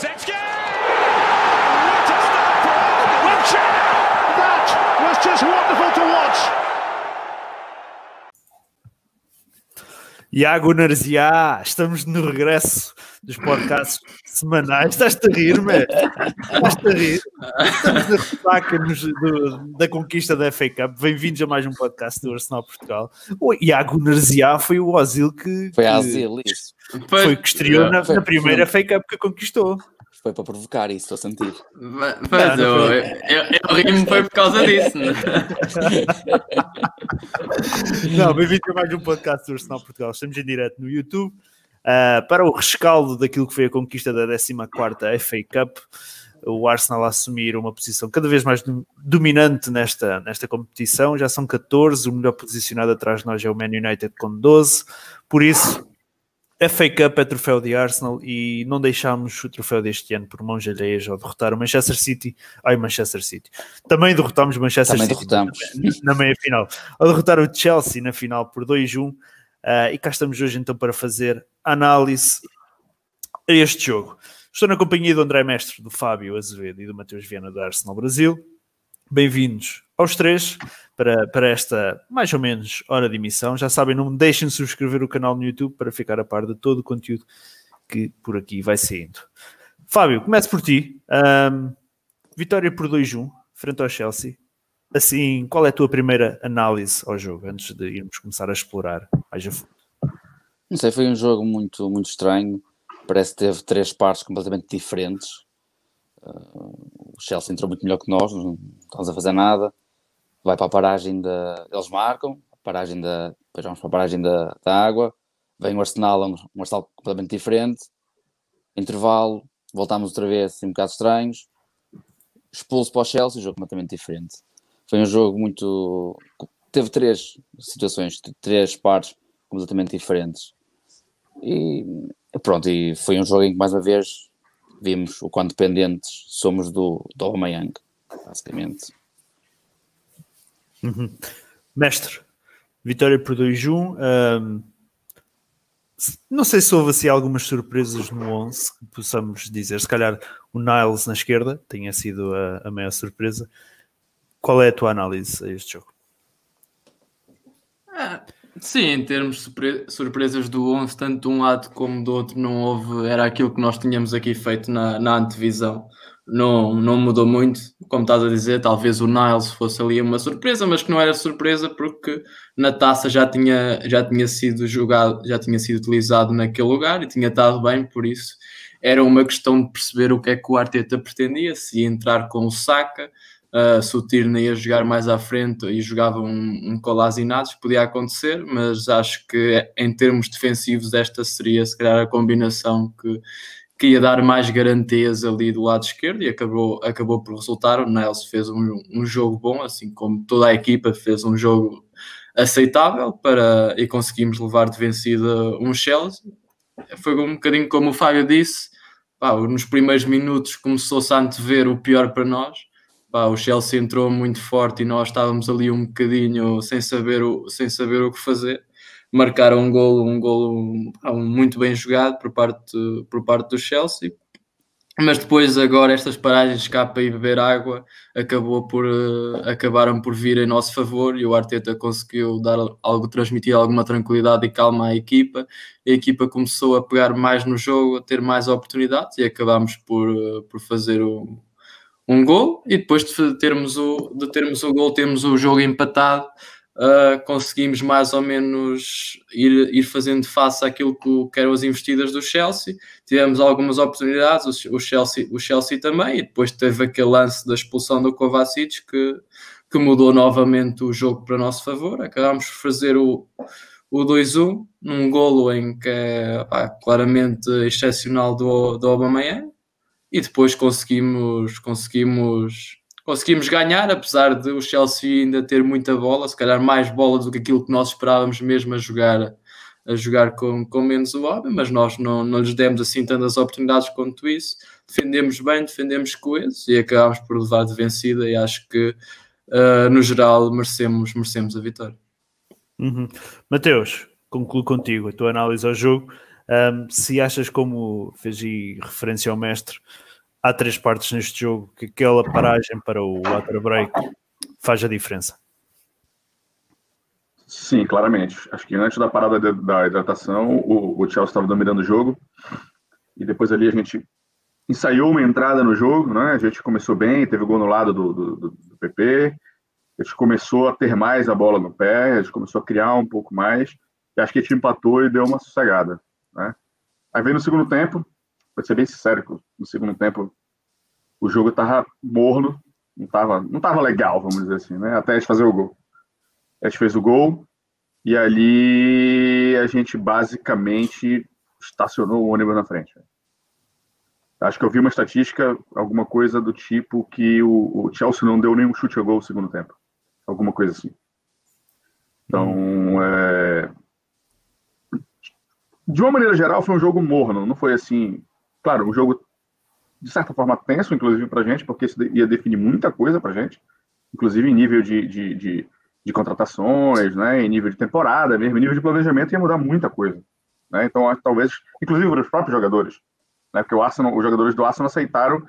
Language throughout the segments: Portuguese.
Zetsky! Iago Narzia, estamos no regresso dos podcasts semanais. Estás-te a rir, man? Estás-te a rir? Estamos na ressaca da conquista da FA Cup. Bem-vindos a mais um podcast do Arsenal Portugal. O Iago Narzia foi o Ozil que, Foi a Azil, isso. foi que estreou na, Foi- na primeira foi- FA Cup que conquistou. Foi para provocar isso, estou a sentir. Mas eu, eu, eu rimo foi por causa disso. né? Não, bem-vindo a mais um podcast do Arsenal Portugal. Estamos em direto no YouTube ah, para o rescaldo daquilo que foi a conquista da 14ª FA Cup. O Arsenal a assumir uma posição cada vez mais dom- dominante nesta, nesta competição. Já são 14, o melhor posicionado atrás de nós é o Man United com 12. Por isso, a FA Cup é troféu de Arsenal e não deixámos o troféu deste ano por mãos alheias ao derrotar o Manchester City. Ai, Manchester City. Também derrotámos o Manchester Também City derrotamos. na meia final. Ao derrotar o Chelsea na final por 2-1. ah, e cá estamos hoje então para fazer análise a este jogo. Estou na companhia do André Mestre, do Fábio Azevedo e do Mateus Viana do Arsenal Brasil. Bem-vindos aos três para, para esta mais ou menos hora de emissão. Já sabem, não deixem de subscrever o canal no YouTube para ficar a par de todo o conteúdo que por aqui vai saindo. Fábio, começo por ti. Ahm, vitória por 2-1 frente ao Chelsea. Assim, qual é a tua primeira análise ao jogo antes de irmos começar a explorar mais a fundo? Não sei, foi um jogo muito, muito estranho. Parece que teve três partes completamente diferentes. Uh, o Chelsea entrou muito melhor que nós, não estamos a fazer nada. Vai para a paragem da. Eles marcam, paragem da. Depois vamos para a paragem da, da água. Vem o Arsenal, um, um Arsenal completamente diferente. Intervalo, voltámos outra vez assim, um bocado estranhos. Expulso para o Chelsea, jogo completamente diferente. Foi um jogo muito. Teve três situações, três partes completamente diferentes. E pronto, e foi um jogo em que mais uma vez vimos o quão dependentes somos do, do Aubameyang, basicamente. Mestre, vitória por 2-1. ahm, se- não sei se houve assim algumas surpresas no 11 que possamos dizer. Se calhar o Niles na esquerda tenha sido a, a maior surpresa. Qual é a tua análise a este jogo? Ah, Sim, em termos de surpre- surpresas do 11, tanto de um lado como do outro, não houve. Era aquilo que nós tínhamos aqui feito na, na antevisão. Não, não mudou muito, como estás a dizer. Talvez o Niles fosse ali uma surpresa, mas que não era surpresa porque na taça já tinha, já tinha sido jogado, já tinha sido utilizado naquele lugar e tinha estado bem, por isso era uma questão de perceber o que é que o Arteta pretendia, se ia entrar com o Saka, Uh, se o Tierney ia jogar mais à frente e jogava um, um Colasinados, podia acontecer, mas acho que em termos defensivos esta seria se calhar a combinação que, que ia dar mais garantias ali do lado esquerdo e acabou, acabou por resultar. O Niles fez um, um jogo bom, assim como toda a equipa fez um jogo aceitável para, e conseguimos levar de vencida um Chelsea. Foi um bocadinho como o Fábio disse, pá, nos primeiros minutos começou-se a antever o pior para nós, Pá, o Chelsea entrou muito forte e nós estávamos ali um bocadinho sem saber o, sem saber o que fazer. Marcaram um golo, um golo pá, um muito bem jogado por parte, por parte do Chelsea. Mas depois, agora, estas paragens cá para ir beber água acabou por, uh, acabaram por vir em nosso favor e o Arteta conseguiu dar algo, transmitir alguma tranquilidade e calma à equipa. E a equipa começou a pegar mais no jogo, a ter mais oportunidades e acabámos por, uh, por fazer o, um gol e depois de termos o, de termos o gol, temos o jogo empatado, uh, conseguimos mais ou menos ir, ir fazendo face àquilo que, que eram as investidas do Chelsea. Tivemos algumas oportunidades, o, o, Chelsea, o Chelsea também, e depois teve aquele lance da expulsão do Kovacic que, que mudou novamente o jogo para nosso favor. Acabámos por fazer o, o 2-1, num golo em que é pá, claramente excepcional do, do Aubameyang e depois conseguimos, conseguimos, conseguimos ganhar, apesar de o Chelsea ainda ter muita bola, se calhar mais bola do que aquilo que nós esperávamos mesmo a jogar, a jogar com, com menos o homem, mas nós não, não lhes demos assim tantas oportunidades quanto isso. Defendemos bem, defendemos coesos e acabámos por levar de vencida e acho que uh, no geral merecemos, merecemos a vitória. Uhum. Mateus, concluo contigo a tua análise ao jogo. Um, se achas, como fez referência ao mestre, há três partes neste jogo, que aquela paragem para o water break faz a diferença. Sim, claramente. Acho que antes da parada de, da hidratação, o, o Chelsea estava dominando o jogo. E depois ali a gente ensaiou uma entrada no jogo, né? A gente começou bem, teve gol no lado do, do, do, PP. A gente começou a ter mais a bola no pé, a gente começou a criar um pouco mais. E acho que a gente empatou e deu uma sossegada, né? Aí veio no segundo tempo, vou ser bem sincero, no segundo tempo o jogo estava morno, não estava não tava legal, vamos dizer assim, né? Até a gente fazer o gol. A gente fez o gol e ali a gente basicamente estacionou o ônibus na frente. Acho que eu vi uma estatística, alguma coisa do tipo que o, o Chelsea não deu nenhum chute a gol no segundo tempo. Alguma coisa assim. Então, é... de uma maneira geral, foi um jogo morno. Não foi assim. Claro, um jogo de certa forma tenso, inclusive, para a gente, porque isso ia definir muita coisa para a gente, inclusive em nível de, de, de, de, contratações, né, em nível de temporada mesmo, em nível de planejamento ia mudar muita coisa. Né? Então, talvez, inclusive para os próprios jogadores, né, porque o Arsenal, os jogadores do Arsenal aceitaram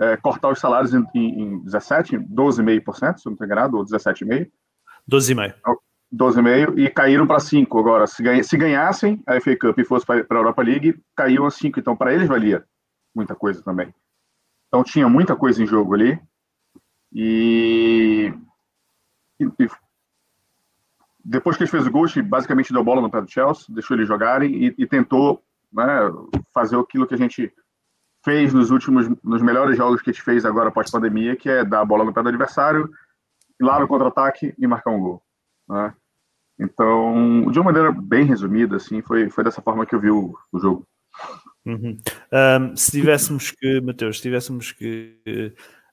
é, cortar os salários em, em, em 17, 12,5%, se não estou enganado, ou 17,5%. 12,5%. 12,5% e caíram para 5 agora. Se, ganha, se ganhassem a FA Cup e fosse para a Europa League, caíam a 5. Então, para eles valia muita coisa também. Então tinha muita coisa em jogo ali. E, e, e depois que ele fez o gol, basicamente deu bola no pé do Chelsea, deixou eles jogarem e, e tentou né, fazer aquilo que a gente fez nos últimos, nos melhores jogos que a gente fez agora após pandemia, que é dar a bola no pé do adversário, ir lá no contra-ataque e marcar um gol. Né? Então, de uma maneira bem resumida, assim, foi, foi dessa forma que eu vi o, o jogo. Uhum. Um, se tivéssemos que, Mateus, se tivéssemos que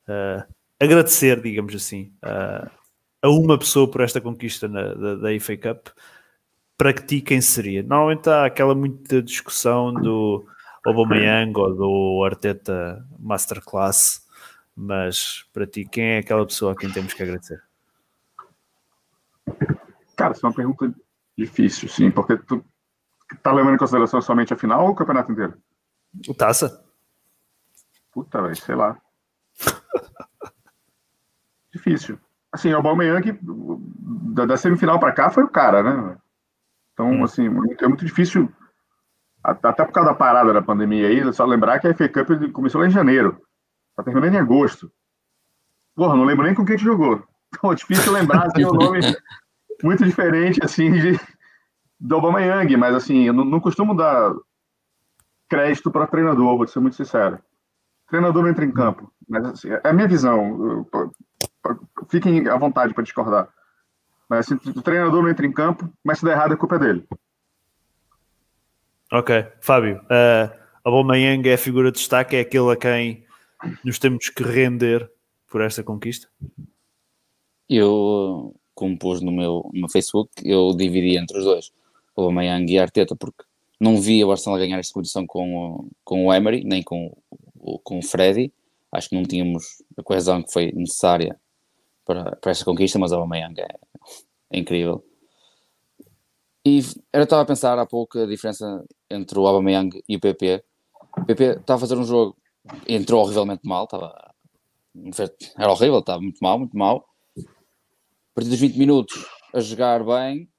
uh, agradecer, digamos assim, uh, a uma pessoa por esta conquista na, da, da Cup, para ti quem seria? Normalmente há aquela muita discussão do Aubameyang ou do Arteta Masterclass, mas para ti quem é aquela pessoa a quem temos que agradecer? Cara, isso é uma pergunta difícil, sim, porque tu tá levando em consideração somente a final ou o campeonato inteiro? O taça. Puta, velho, sei lá. Difícil. Assim, o Aubameyang, da, da semifinal para cá, foi o cara, né? Então, hum. assim, é muito difícil, até por causa da parada da pandemia aí, é só lembrar que a FA Cup começou lá em janeiro, tá terminando em agosto. Porra, não lembro nem com quem que jogou. Então, é difícil lembrar, assim, o nome muito diferente, assim, de, do Aubameyang, mas assim, eu não, não costumo dar crédito para treinador, vou ser muito sincero. treinador não entra em campo, mas assim, é a minha visão. Fiquem à vontade para discordar. Mas assim, o treinador não entra em campo, mas se der errado, a culpa é dele. Ok, Fábio, uh, Aubameyang é a figura de destaque, é aquele a quem nos temos que render por esta conquista? Eu, como pus no meu, no Facebook, eu dividi entre os dois o Aubameyang e a Arteta, porque não via o Barcelona ganhar esta competição com, o, com o Emery, nem com, o, com o Freddy. Acho que não tínhamos a coesão que foi necessária para, para esta conquista, mas o Aubameyang é, é incrível. E eu estava a pensar há pouco a diferença entre o Aubameyang e o PP. O PP estava a fazer um jogo, entrou horrivelmente mal, estava, era horrível, estava muito mal, muito mal. A partir dos 20 minutos a jogar bem,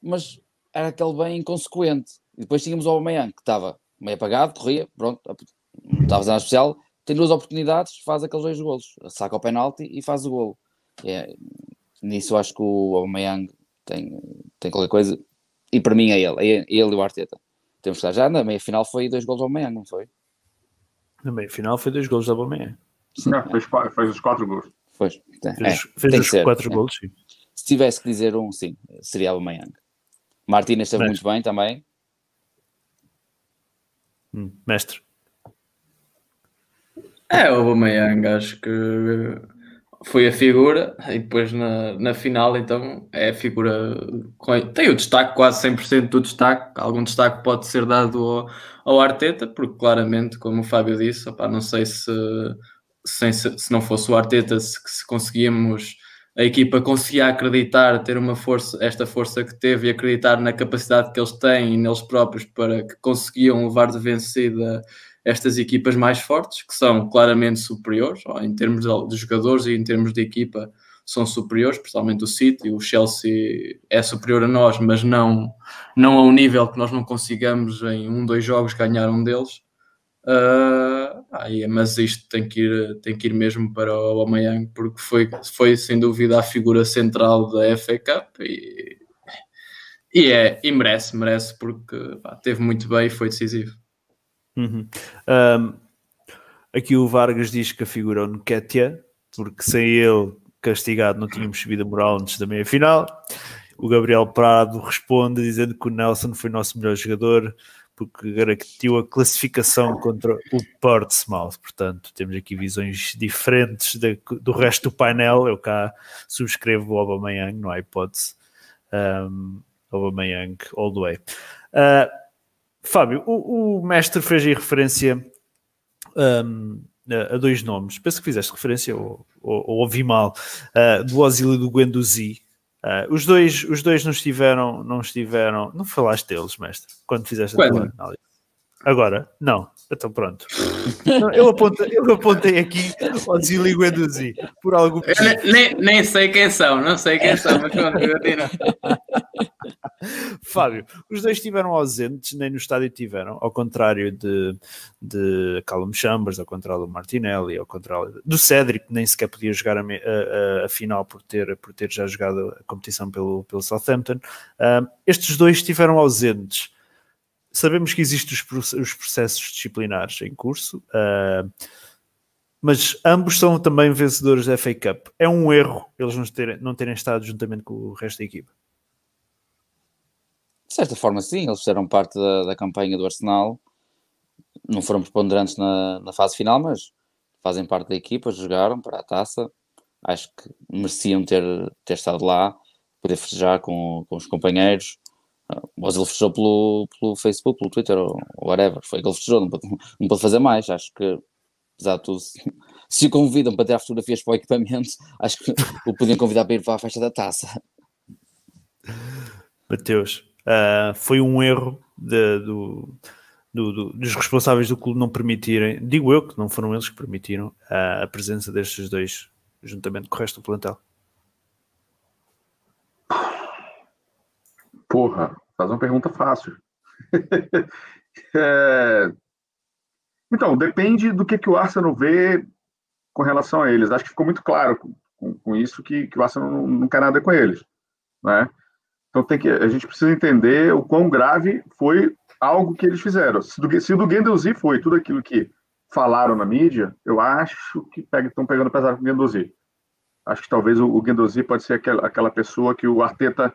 mas era aquele bem inconsequente. E depois tínhamos o Aubameyang, que estava meio apagado, corria, pronto, não estava fazendo nada especial, tem duas oportunidades, faz aqueles dois golos, saca o penalti e faz o golo. É, nisso acho que o Aubameyang tem, tem qualquer coisa, e para mim é ele, é ele e o Arteta. Temos que estar já na meia final foi dois golos do Aubameyang, não foi? Na meia final foi dois golos do Aubameyang. Não, fez, fez os quatro gols. Fez, é, fez os quatro é. golos, sim. Se tivesse que dizer um, sim, seria Aubameyang. Martínez esteve muito bem também. Hum, mestre. É, o Aubameyang acho que foi a figura e depois na, na final então é a figura tem o destaque, quase 100% do destaque algum destaque pode ser dado ao, ao Arteta, porque claramente como o Fábio disse, opa, não sei se, se, se não fosse o Arteta se, se conseguíamos a equipa conseguia acreditar, ter uma força, esta força que teve e acreditar na capacidade que eles têm e neles próprios para que conseguiam levar de vencida estas equipas mais fortes, que são claramente superiores, em termos de jogadores e em termos de equipa, são superiores, principalmente o City, o Chelsea é superior a nós, mas não, não a um nível que nós não consigamos em um, dois jogos ganhar um deles. Uh, ah, mas isto tem que, ir, tem que ir mesmo para o Aubameyang porque foi, foi sem dúvida a figura central da FA Cup e, e, é, e merece, merece porque pá, teve muito bem e foi decisivo. Uhum. Um, aqui o Vargas diz que a figura é o porque sem ele castigado não tínhamos subido a moral antes da meia final. O Gabriel Prado responde dizendo que o Nelson foi nosso melhor jogador porque garantiu a classificação contra o Portsmouth. Portanto, temos aqui visões diferentes de, do resto do painel. Eu cá subscrevo o Aubameyang, não há hipótese. Um, Aubameyang all the way. Uh, Fábio, o, o, mestre fez aí referência um, a, a, dois nomes. Penso que fizeste referência, ou, ou, ou ouvi mal, uh, do Ozil e do Guendouzi. Uh, os, dois, os dois não estiveram, não estiveram. Não falaste deles, mestre, quando fizeste quando? a tua análise. Agora? Não. Então pronto. eu, apontei, eu apontei aqui ao Zili Guendouzi por algum nem, nem sei quem são, não sei quem são, mas pronto, Fábio, os dois estiveram ausentes, nem no estádio tiveram, ao contrário de, de Callum Chambers, ao contrário do Martinelli, ao contrário do Cédric, que nem sequer podia jogar a, a, a, final por ter, por ter já jogado a competição pelo, pelo Southampton. Uh, estes dois estiveram ausentes sabemos que existem os, processos disciplinares em curso, uh, mas ambos são também vencedores da FA Cup. É um erro eles não terem, não terem estado juntamente com o resto da equipa. De certa forma, sim, eles fizeram parte da, da campanha do Arsenal, não foram preponderantes na, na fase final, mas fazem parte da equipa, jogaram para a taça. Acho que mereciam ter, ter estado lá, poder festejar com, com os companheiros mas ele fechou pelo, pelo Facebook, pelo Twitter, ou whatever. Foi que ele fechou, não pode, não pode fazer mais. Acho que, apesar de tudo, se o convidam para tirar fotografias para o equipamento, acho que o podiam convidar para ir para a festa da taça. Mateus, uh, foi um erro de, do, do, do, dos responsáveis do clube não permitirem, digo eu que não foram eles que permitiram uh, a presença destes dois juntamente com o resto do plantel. Porra, faz uma pergunta fácil. é... Então, depende do que, que o Arsenal vê com relação a eles. Acho que ficou muito claro com, com isso que, que o Arsenal não, não quer nada com eles. Né? Então tem que, a gente precisa entender o quão grave foi algo que eles fizeram. Se, do, se do Guendouzi foi tudo aquilo que falaram na mídia, eu acho que estão pegando pesado com o Guendouzi. Acho que talvez o, o Guendouzi pode ser aquela, aquela pessoa que o Arteta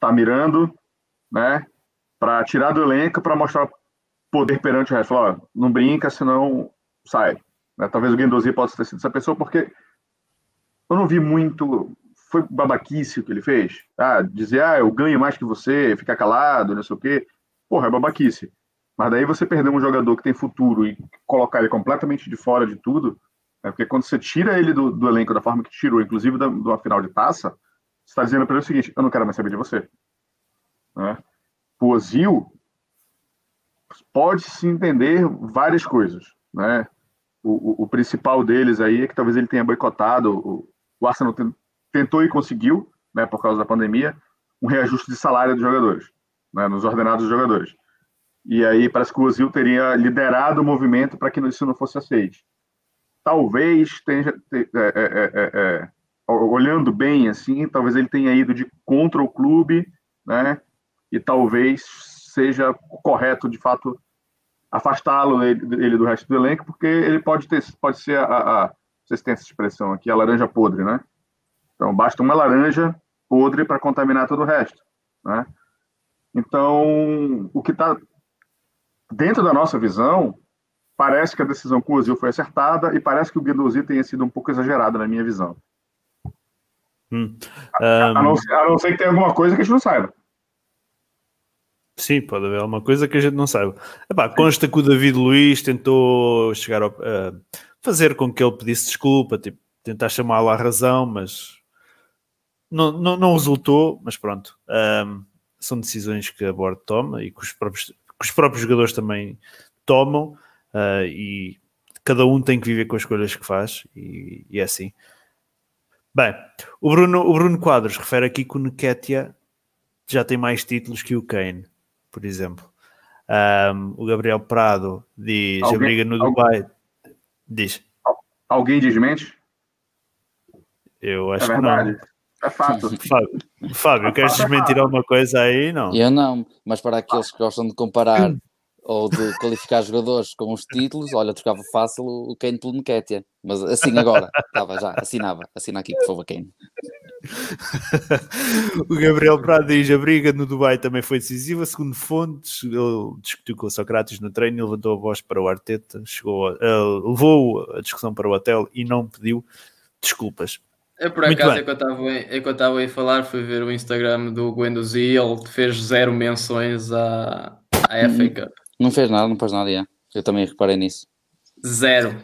tá mirando, né? Para tirar do elenco, para mostrar poder perante o resto. Ó, não brinca, senão sai. Né? Talvez o Guendouzi possa ter sido essa pessoa, porque eu não vi muito. Foi babaquice o que ele fez. Ah, dizer, ah, eu ganho mais que você, ficar calado, não sei o quê. Porra, é babaquice. Mas daí você perder um jogador que tem futuro e colocar ele completamente de fora de tudo, né? porque quando você tira ele do, do elenco da forma que tirou, inclusive de uma final de taça, está dizendo para ele o seguinte: eu não quero mais saber de você. Né? O Ozil pode-se entender várias coisas. Né? O, o, o, principal deles aí é que talvez ele tenha boicotado. O, o Arsenal tentou e conseguiu, né, por causa da pandemia, um reajuste de salário dos jogadores, né, nos ordenados dos jogadores. E aí parece que o Ozil teria liderado o movimento para que isso não fosse aceito. Talvez tenha, é, é, é, é olhando bem assim, talvez ele tenha ido de contra o clube, né? E talvez seja correto, de fato, afastá-lo ele do resto do elenco, porque ele pode ter, pode ser a, a, vocês têm essa expressão aqui, a laranja podre, né? Então basta uma laranja podre para contaminar todo o resto, né? Então, o que está dentro da nossa visão, parece que a decisão com o Ozil foi acertada e parece que o Guendouzi tenha sido um pouco exagerado na minha visão. Hum. Um... A, não ser, a, não ser, que tenha alguma coisa que a gente não saiba. Sim, pode haver alguma coisa que a gente não saiba. Epá, consta que o David Luiz tentou chegar a uh, fazer com que ele pedisse desculpa, tipo, tentar chamá-lo à razão, mas não, não, não resultou, mas pronto. Um, são decisões que a board toma e que os próprios, que os próprios jogadores também tomam uh, e cada um tem que viver com as escolhas que faz e, e é assim. Bem, o Bruno, o Bruno Quadros refere aqui que o Nketiah já tem mais títulos que o Kane, por exemplo. Um, o Gabriel Prado diz Alguém- a briga no Dubai. Diz, Alguém desmente? eu É acho que verdade. não. É fato. Fábio, Fábio queres desmentir alguma coisa aí? Não. Eu não, mas para aqueles que gostam de comparar ou de qualificar jogadores com os títulos, olha, trocava fácil o Kane pelo Nketiah. Mas assim agora, estava já, assinava. Assina aqui, por favor, Kane. o Gabriel Prado diz a briga no Dubai também foi decisiva. Segundo fontes, ele discutiu com o Sócrates no treino e levantou a voz para o Arteta, chegou a- ele levou a discussão para o hotel e não pediu desculpas. Eu, por Muito acaso, bem. enquanto estava a falar, fui ver o Instagram do Guendouzi e ele fez zero menções à, à. FA Cup. Não fez nada, não fez nada, já. Eu também reparei nisso. Zero.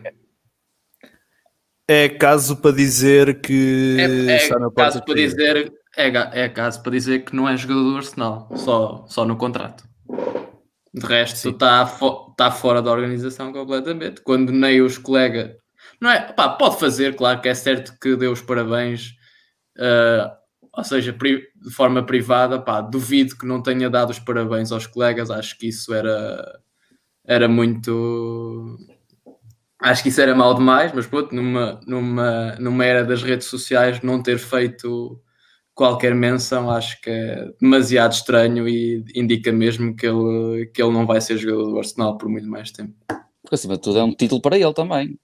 É caso para dizer que É, é caso para dizer é, é caso para dizer que não é jogador do Arsenal, só, só no contrato. De resto, está fo tá fora da organização completamente. Quando nem os colegas. Não é? Pá, pode fazer, claro que é certo que deu os parabéns, ah, ou seja, de forma privada. Pá, duvido que não tenha dado os parabéns aos colegas. Acho que isso era, era muito. Acho que isso era mal demais, mas pronto, numa, numa, numa era das redes sociais, não ter feito qualquer menção acho que é demasiado estranho e indica mesmo que ele, que ele não vai ser jogador do Arsenal por muito mais tempo. Porque acima de tudo é um título para ele também.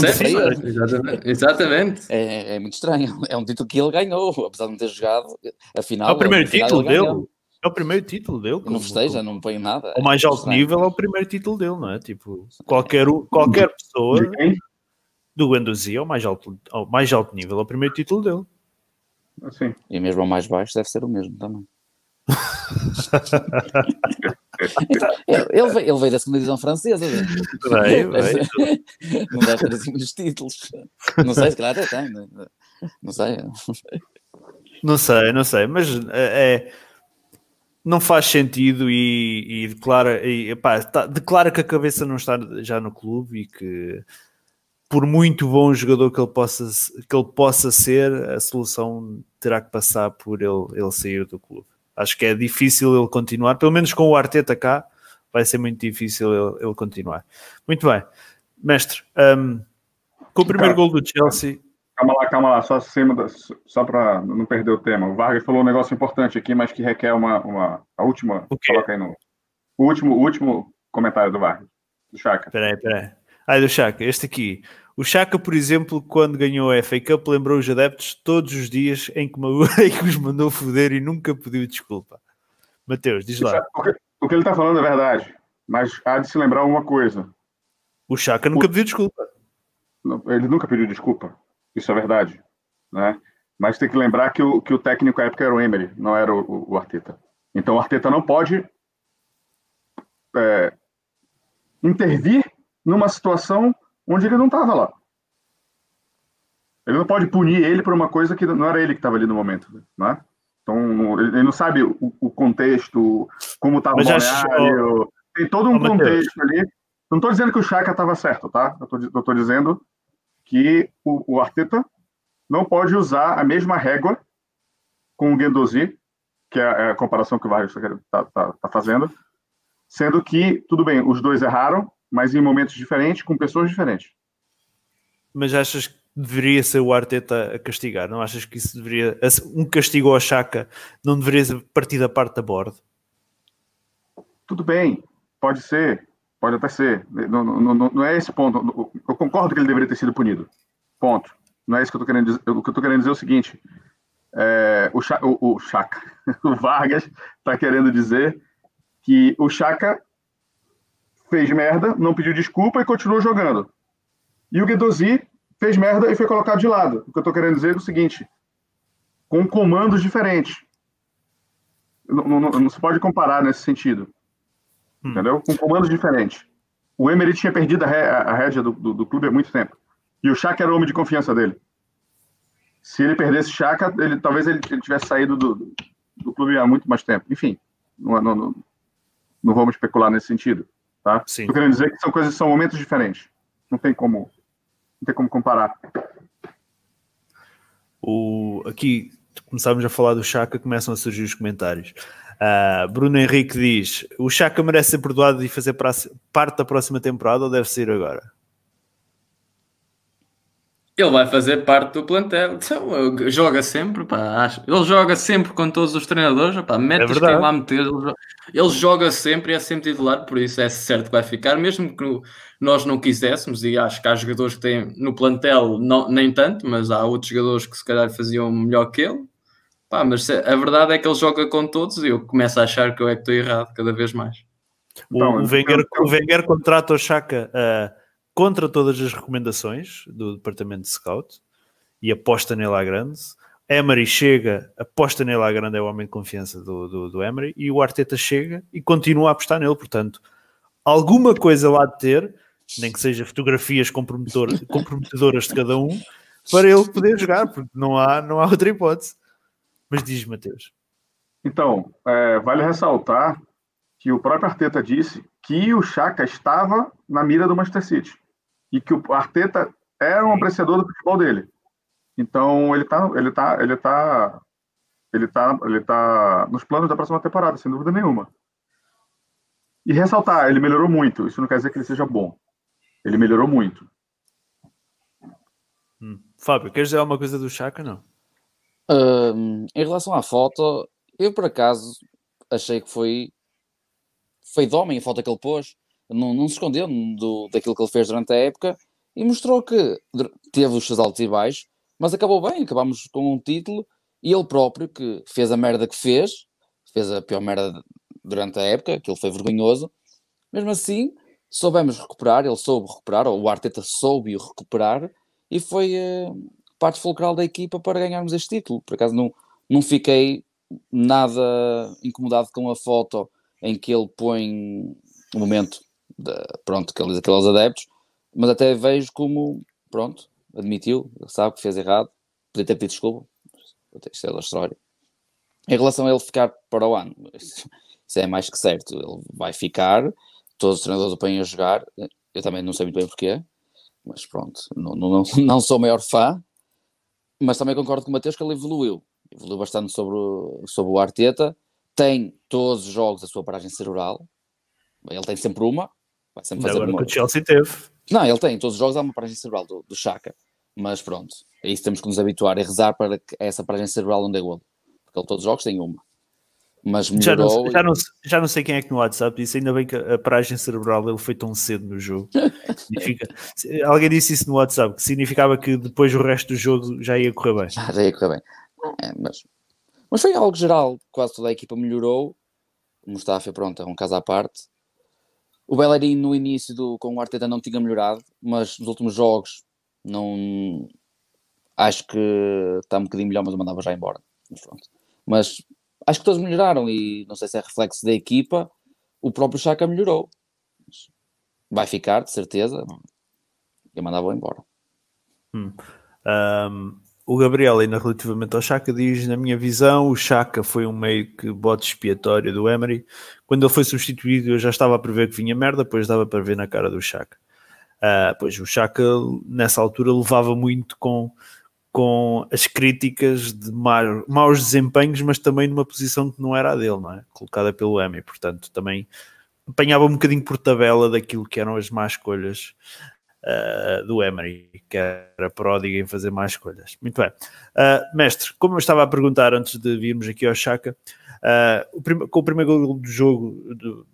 Certo? para ele. Exatamente. Exatamente. É, é muito estranho. É um título que ele ganhou, apesar de não ter jogado. Afinal, É o primeiro título ele dele. É o primeiro título dele. Eu não como- festeja, não põe nada. Ao mais É alto estranho. nível é o primeiro título dele, não é? Tipo, qualquer, qualquer pessoa do Guendouzi ao mais alto, mais alto nível é o primeiro título dele. Assim. E mesmo ao mais baixo deve ser o mesmo também. Ele, ele veio, ele veio da segunda divisão francesa. né? Vai, vai. Não deve ter assim muitos títulos. Não sei, se calhar até tem. Não sei. Não sei, não sei, mas é, é- não faz sentido e, e declara, e, tá- declara que a cabeça não está já no clube e que por muito bom jogador que ele possa, que ele possa ser, a solução terá que passar por ele, ele sair do clube. Acho que é difícil ele continuar, pelo menos com o Arteta cá, vai ser muito difícil ele, ele continuar. Muito bem, mestre, hum, com o primeiro gol do Chelsea, Calma lá, calma lá, só, acima da- só para não perder o tema. O Vargas falou um negócio importante aqui, mas que requer uma. uma a última. O? Coloca aí no. O último, o último comentário do Vargas, do Chaka. Peraí, peraí. Ai, do Chaka, este aqui. O Chaka, por exemplo, quando ganhou a FA Cup, lembrou os adeptos todos os dias em que, em que os mandou foder e nunca pediu desculpa. Mateus, diz lá. O que, o que ele está falando é verdade, mas há de se lembrar uma coisa: O Chaka nunca pediu desculpa. ele nunca pediu desculpa, isso é verdade, né? Mas tem que lembrar que o, que o técnico à época era o Emery, não era o, o- o Arteta. Então o Arteta não pode é, intervir numa situação onde ele não estava lá. Ele não pode punir ele por uma coisa que não era ele que estava ali no momento, né? Então ele não sabe o, o contexto, como estava o balneário, tem todo um contexto ali. Não estou dizendo que o Chaka estava certo, tá? Eu estou dizendo que o, o Arteta não pode usar a mesma régua com o Guendouzi, que é a, é a comparação que o Vargas está tá, tá fazendo, sendo que, tudo bem, os dois erraram, mas em momentos diferentes, com pessoas diferentes. Mas achas que deveria ser o Arteta a castigar? Não achas que isso deveria. Um castigo ao Chaka não deveria partir da parte da borda? Tudo bem, pode ser, pode até ser. Não, não, não, é esse ponto. Eu concordo que ele deveria ter sido punido. Ponto. Não é isso que eu estou querendo dizer. O que eu estou querendo dizer é o seguinte: é, o, Cha, o, o Chaka, o Vargas está querendo dizer que o Chaka fez merda, não pediu desculpa e continuou jogando. E o Guedozi fez merda e foi colocado de lado. O que eu estou querendo dizer é o seguinte: com comandos diferentes. Não, não, não se pode comparar nesse sentido entendeu? Com comandos diferentes. O Emery tinha perdido a, ré, a rédea do, do, do, clube há muito tempo. E o Chaka era o homem de confiança dele. se ele perdesse Chaka, ele, talvez ele, ele tivesse saído do, do clube há muito mais tempo. Enfim, não, não, não, não vamos especular nesse sentido. Tá? Sim. Estou querendo dizer que são coisas, são momentos diferentes. Não tem como, não tem como comparar. O, aqui começámos a falar do Chaka, começam a surgir os comentários. Uh, Bruno Henrique diz: o Chaka merece ser perdoado e fazer parte da próxima temporada ou deve ser agora? Ele vai fazer parte do plantel. Então, joga sempre, pá. Ele joga sempre com todos os treinadores. Pá. Mete é quem lá meter. Ele joga sempre e é sempre titular, por isso é certo que vai ficar. Mesmo que nós não quiséssemos, e acho que há jogadores que têm no plantel, não, nem tanto, mas há outros jogadores que se calhar faziam melhor que ele. Pá, mas a verdade é que ele joga com todos e eu começo a achar que eu é que estou errado cada vez mais. O, o, Wenger, o Wenger contrata o Chaka. Uh contra todas as recomendações do departamento de scout e aposta nele à grande. Emery chega, aposta nele à grande, é o homem de confiança do, do, do Emery, e o Arteta chega e continua a apostar nele. Portanto, alguma coisa lá de ter, nem que seja fotografias comprometedoras de cada um, para ele poder jogar, porque não há, não há outra hipótese. Mas diz, Mateus. Então, é, vale ressaltar que o próprio Arteta disse que o Chaka estava na mira do Manchester City e que o Arteta era um apreciador do futebol dele. Então ele está ele tá, ele tá, ele tá, ele tá nos planos da próxima temporada, sem dúvida nenhuma. E ressaltar, ele melhorou muito. Isso não quer dizer que ele seja bom. Ele melhorou muito. Hum. Fábio, queres dizer alguma coisa do Chaka, não? Um, em relação à foto, eu por acaso achei que foi foi de homem a foto que ele pôs não, não se escondeu do, daquilo que ele fez durante a época e mostrou que teve os seus altos e baixos, mas acabou bem, acabamos com um título e ele próprio que fez a merda que fez, fez a pior merda durante a época, aquilo foi vergonhoso, mesmo assim soubemos recuperar, ele soube recuperar, ou o Arteta soube recuperar e foi uh, parte fulcral da equipa para ganharmos este título. Por acaso não, não fiquei nada incomodado com a foto em que ele põe o momento de, pronto, que ele diz aqueles adeptos, mas até vejo como, pronto, admitiu, sabe que fez errado, podia ter pedido desculpa, isto é da história. Em relação a ele ficar para o ano, isso, é mais que certo, ele vai ficar, todos os treinadores o põem a jogar, eu também não sei muito bem porquê, mas pronto, não, não, não sou o maior fã, mas também concordo com o Mateus que ele evoluiu, evoluiu bastante sobre, sobre o Arteta, tem todos os jogos a sua paragem cerebral, ele tem sempre uma, Vai sempre fazer Agora que o Chelsea teve. Não, ele tem, todos os jogos há uma paragem cerebral do, do Chaka. Mas pronto, é isso temos que nos habituar e rezar para que essa paragem cerebral não dê golo. Porque ele, todos os jogos tem uma. Mas melhorou. Já não, já, não, já não sei quem é que no WhatsApp disse, ainda bem que a paragem cerebral ele foi tão cedo no jogo. alguém disse isso no WhatsApp, que significava que depois o resto do jogo já ia correr bem. já ia correr bem. É, mas, mas foi algo geral, quase toda a equipa melhorou. O Mustafa, pronto, é um caso à parte. O Bellerin no início do, com o Arteta não tinha melhorado, mas nos últimos jogos não acho que está um bocadinho melhor, mas eu mandava já embora. Mas, mas acho que todos melhoraram e não sei se é reflexo da equipa, o próprio Chaka melhorou. Vai ficar, de certeza. Eu mandava embora. Hum. Um, o Gabriel, ainda relativamente ao Chaka, diz: Na minha visão, o Chaka foi um meio que bote expiatório do Emery. Quando ele foi substituído, eu já estava a prever que vinha merda, depois dava para ver na cara do Chaka. Uh, pois o Chaka, nessa altura, levava muito com, com as críticas de maus, maus desempenhos, mas também numa posição que não era a dele, não é? Colocada pelo Emery. Portanto, também apanhava um bocadinho por tabela daquilo que eram as más escolhas uh, do Emery, que era pródigo em fazer mais escolhas. Muito bem. Uh, mestre, como eu estava a perguntar antes de virmos aqui ao Chaka, uh, o com o primeiro gol do jogo, do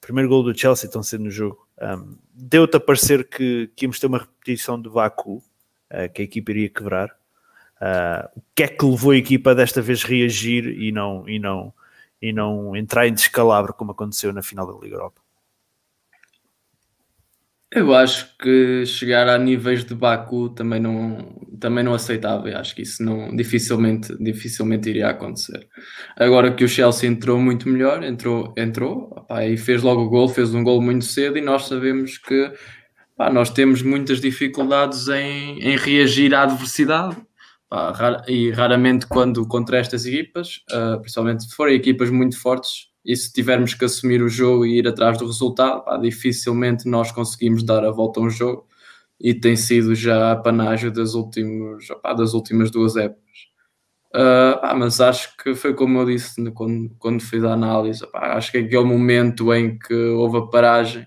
primeiro gol do Chelsea, estão sendo no jogo, um, deu-te a parecer que, que íamos ter uma repetição de Baku, que a equipa iria quebrar. o que é que levou a equipa desta vez reagir e não, e não, e não entrar em descalabro como aconteceu na final da Liga Europa? Eu acho que chegar a níveis de Baku também não, também não aceitava. Eu acho que isso não, dificilmente, dificilmente iria acontecer. Agora que o Chelsea entrou muito melhor, entrou, entrou e fez logo o gol, fez um gol muito cedo e nós sabemos que nós temos muitas dificuldades em, em reagir à adversidade. E raramente quando contra estas equipas, uh, principalmente se forem equipas muito fortes, e se tivermos que assumir o jogo e ir atrás do resultado, pá, dificilmente nós conseguimos dar a volta a um jogo e tem sido já a panágio das, últimos, pá, das últimas duas épocas. Uh, pá, mas acho que foi como eu disse quando, quando fiz a análise, acho que aquele momento em que houve a paragem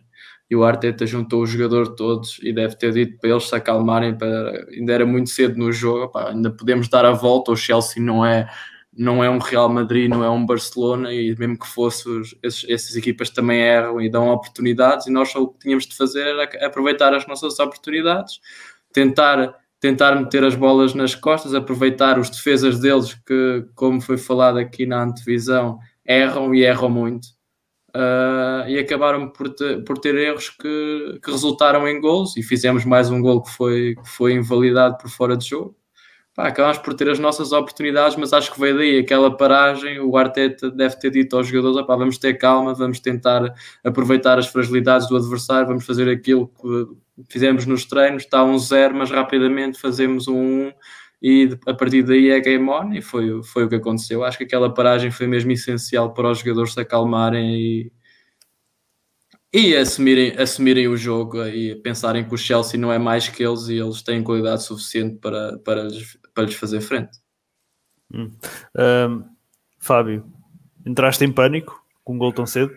e o Arteta juntou os jogadores todos e deve ter dito para eles se acalmarem, para, ainda era muito cedo no jogo, pá, ainda podemos dar a volta, o Chelsea não é não é um Real Madrid, não é um Barcelona, e mesmo que fosse, esses, essas equipas também erram e dão oportunidades, e nós só o que tínhamos de fazer era aproveitar as nossas oportunidades, tentar, tentar meter as bolas nas costas, aproveitar os defesas deles, que, como foi falado aqui na antevisão, erram e erram muito. Uh, e acabaram por ter, por ter erros que, que, resultaram em gols e fizemos mais um gol que foi, que foi invalidado por fora de jogo pá, acabámos por ter as nossas oportunidades, mas acho que veio daí aquela paragem. O Arteta deve ter dito aos jogadores: pá, vamos ter calma, vamos tentar aproveitar as fragilidades do adversário, vamos fazer aquilo que fizemos nos treinos. Está um zero, mas rapidamente fazemos um 1 e a partir daí é game on. E foi, foi o que aconteceu. Acho que aquela paragem foi mesmo essencial para os jogadores se acalmarem e e assumirem, assumirem o jogo e pensarem que o Chelsea não é mais que eles e eles têm qualidade suficiente para, para, lhes, para lhes fazer frente. Hum. Um, Fábio, entraste em pânico com um gol tão cedo?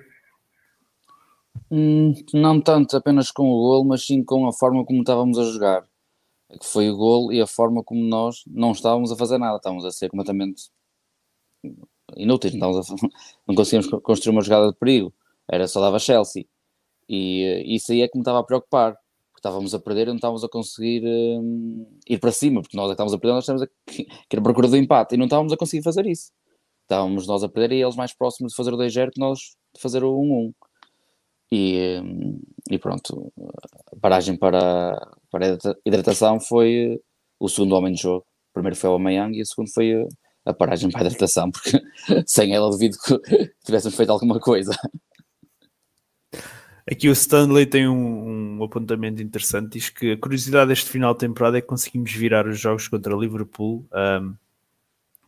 Hum, não tanto apenas com o gol, mas sim com a forma como estávamos a jogar. Que foi o gol e a forma como nós não estávamos a fazer nada, estávamos a ser completamente inúteis, não, a, não conseguíamos construir uma jogada de perigo, era só dava Chelsea. E uh, isso aí é que me estava a preocupar, porque estávamos a perder e não estávamos a conseguir uh, ir para cima, porque nós é que estávamos a perder, nós estávamos a que ir procura do empate e não estávamos a conseguir fazer isso. Estávamos nós a perder e eles mais próximos de fazer o 2-0 que nós de fazer o 1-1. E, hum, e pronto, a paragem para, para a hidratação foi o segundo homem de jogo. O primeiro foi o Amayang e o segundo foi a paragem para a hidratação, porque sem ela devido que tivéssemos feito alguma coisa. Aqui o Stanley tem um, um, apontamento interessante. Diz que a curiosidade deste final de temporada é que conseguimos virar os jogos contra o Liverpool, um,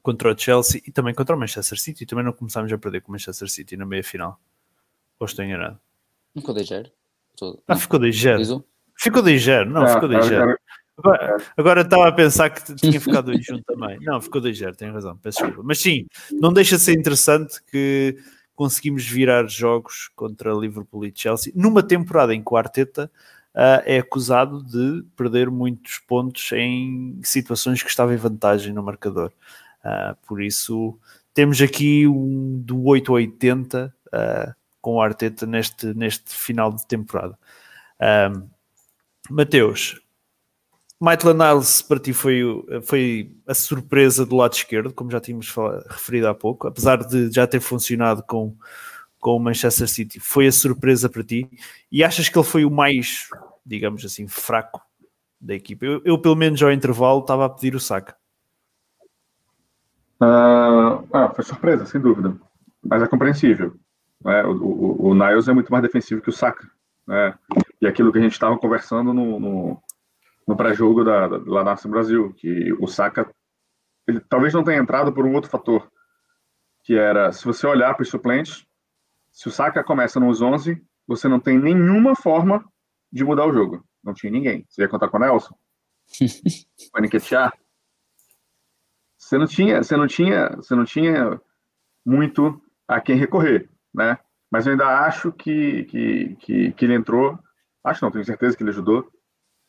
contra o Chelsea e também contra o Manchester City. Também não começámos a perder com o Manchester City na meia final. Ou estou enganado? Não ficou de 0 Ah, ficou de 0 Ficou de 0 não, ficou de 0 Agora, agora estava a pensar que tinha ficado 2 junto também. Não, ficou de 0 tem razão, peço desculpa. Mas sim, não deixa de ser interessante que conseguimos virar jogos contra Liverpool e Chelsea numa temporada em que o Arteta uh, é acusado de perder muitos pontos em situações que estava em vantagem no marcador. Uh, por isso, temos aqui um do 8 a 80 uh, com o Arteta neste, neste final de temporada. Mateus, Maitland Niles para ti foi, foi a surpresa do lado esquerdo, como já tínhamos falado, referido há pouco, apesar de já ter funcionado com, com o Manchester City, foi a surpresa para ti e achas que ele foi o mais, digamos assim, fraco da equipa? Eu, eu pelo menos ao intervalo estava a pedir o saca. Uh, ah, foi surpresa, sem dúvida, mas é compreensível. Né? O, o, o Niles é muito mais defensivo que o Saka. Né? E aquilo que a gente estava conversando no, no no pré-jogo da, da, lá na Brasil, que o Saka ele talvez não tenha entrado por um outro fator, que era, se você olhar para os suplentes, se o Saka começa nos 11, você não tem nenhuma forma de mudar o jogo. Não tinha ninguém. Você ia contar com o Nelson? com o Nketiah? Você não tinha, você não tinha, você não tinha muito a quem recorrer, né? Mas eu ainda acho que, que, que, que ele entrou, acho não, tenho certeza que ele ajudou,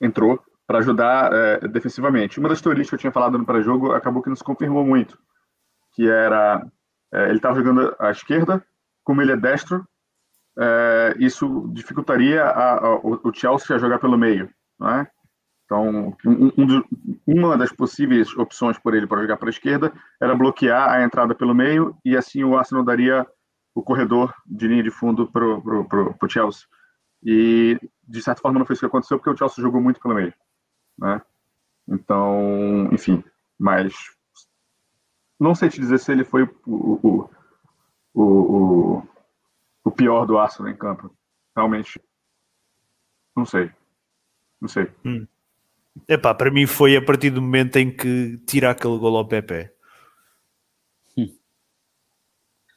entrou para ajudar é, defensivamente. Uma das teorias que eu tinha falado no pré-jogo acabou que nos confirmou muito, que era é, ele estava jogando à esquerda, como ele é destro, é, isso dificultaria a, a, o Chelsea a jogar pelo meio, não é? Então, um, um uma das possíveis opções por ele para jogar para a esquerda era bloquear a entrada pelo meio e assim o Arsenal daria o corredor de linha de fundo para o Chelsea. E, de certa forma, não foi isso que aconteceu, porque o Chelsea jogou muito pelo meio né? Então, enfim, mas não sei te dizer se ele foi o, o, o, o, pior do Arsenal em campo. Realmente, não sei. Não sei. Hum. Epá, para mim foi a partir do momento em que tira aquele gol ao Pepe. Hum.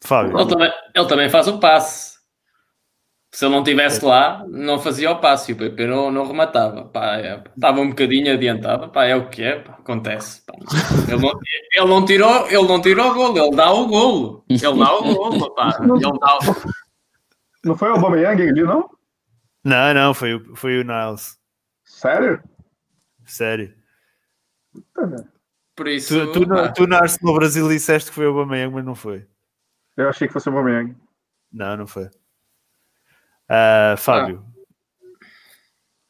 Fábio. Ele também, ele também faz o passe. Se ele não estivesse lá, não fazia o passe e o PP não, não rematava. Pá, é, estava um bocadinho adiantado. Pá, é o que é, pá, acontece. Pá. Ele, não, ele, não tirou, ele não tirou o golo, ele dá o golo. Ele dá o golo, pá. Ele dá o... Não foi o Aubameyang ali, não? Não, não, foi, o- foi o Niles. Sério? Sério. Por isso, Tu, tu, pá, no- tu na Arsenal Brasil disseste que foi o Aubameyang, mas não foi. Eu achei que fosse o Aubameyang. Não, não foi. Ah, Fábio.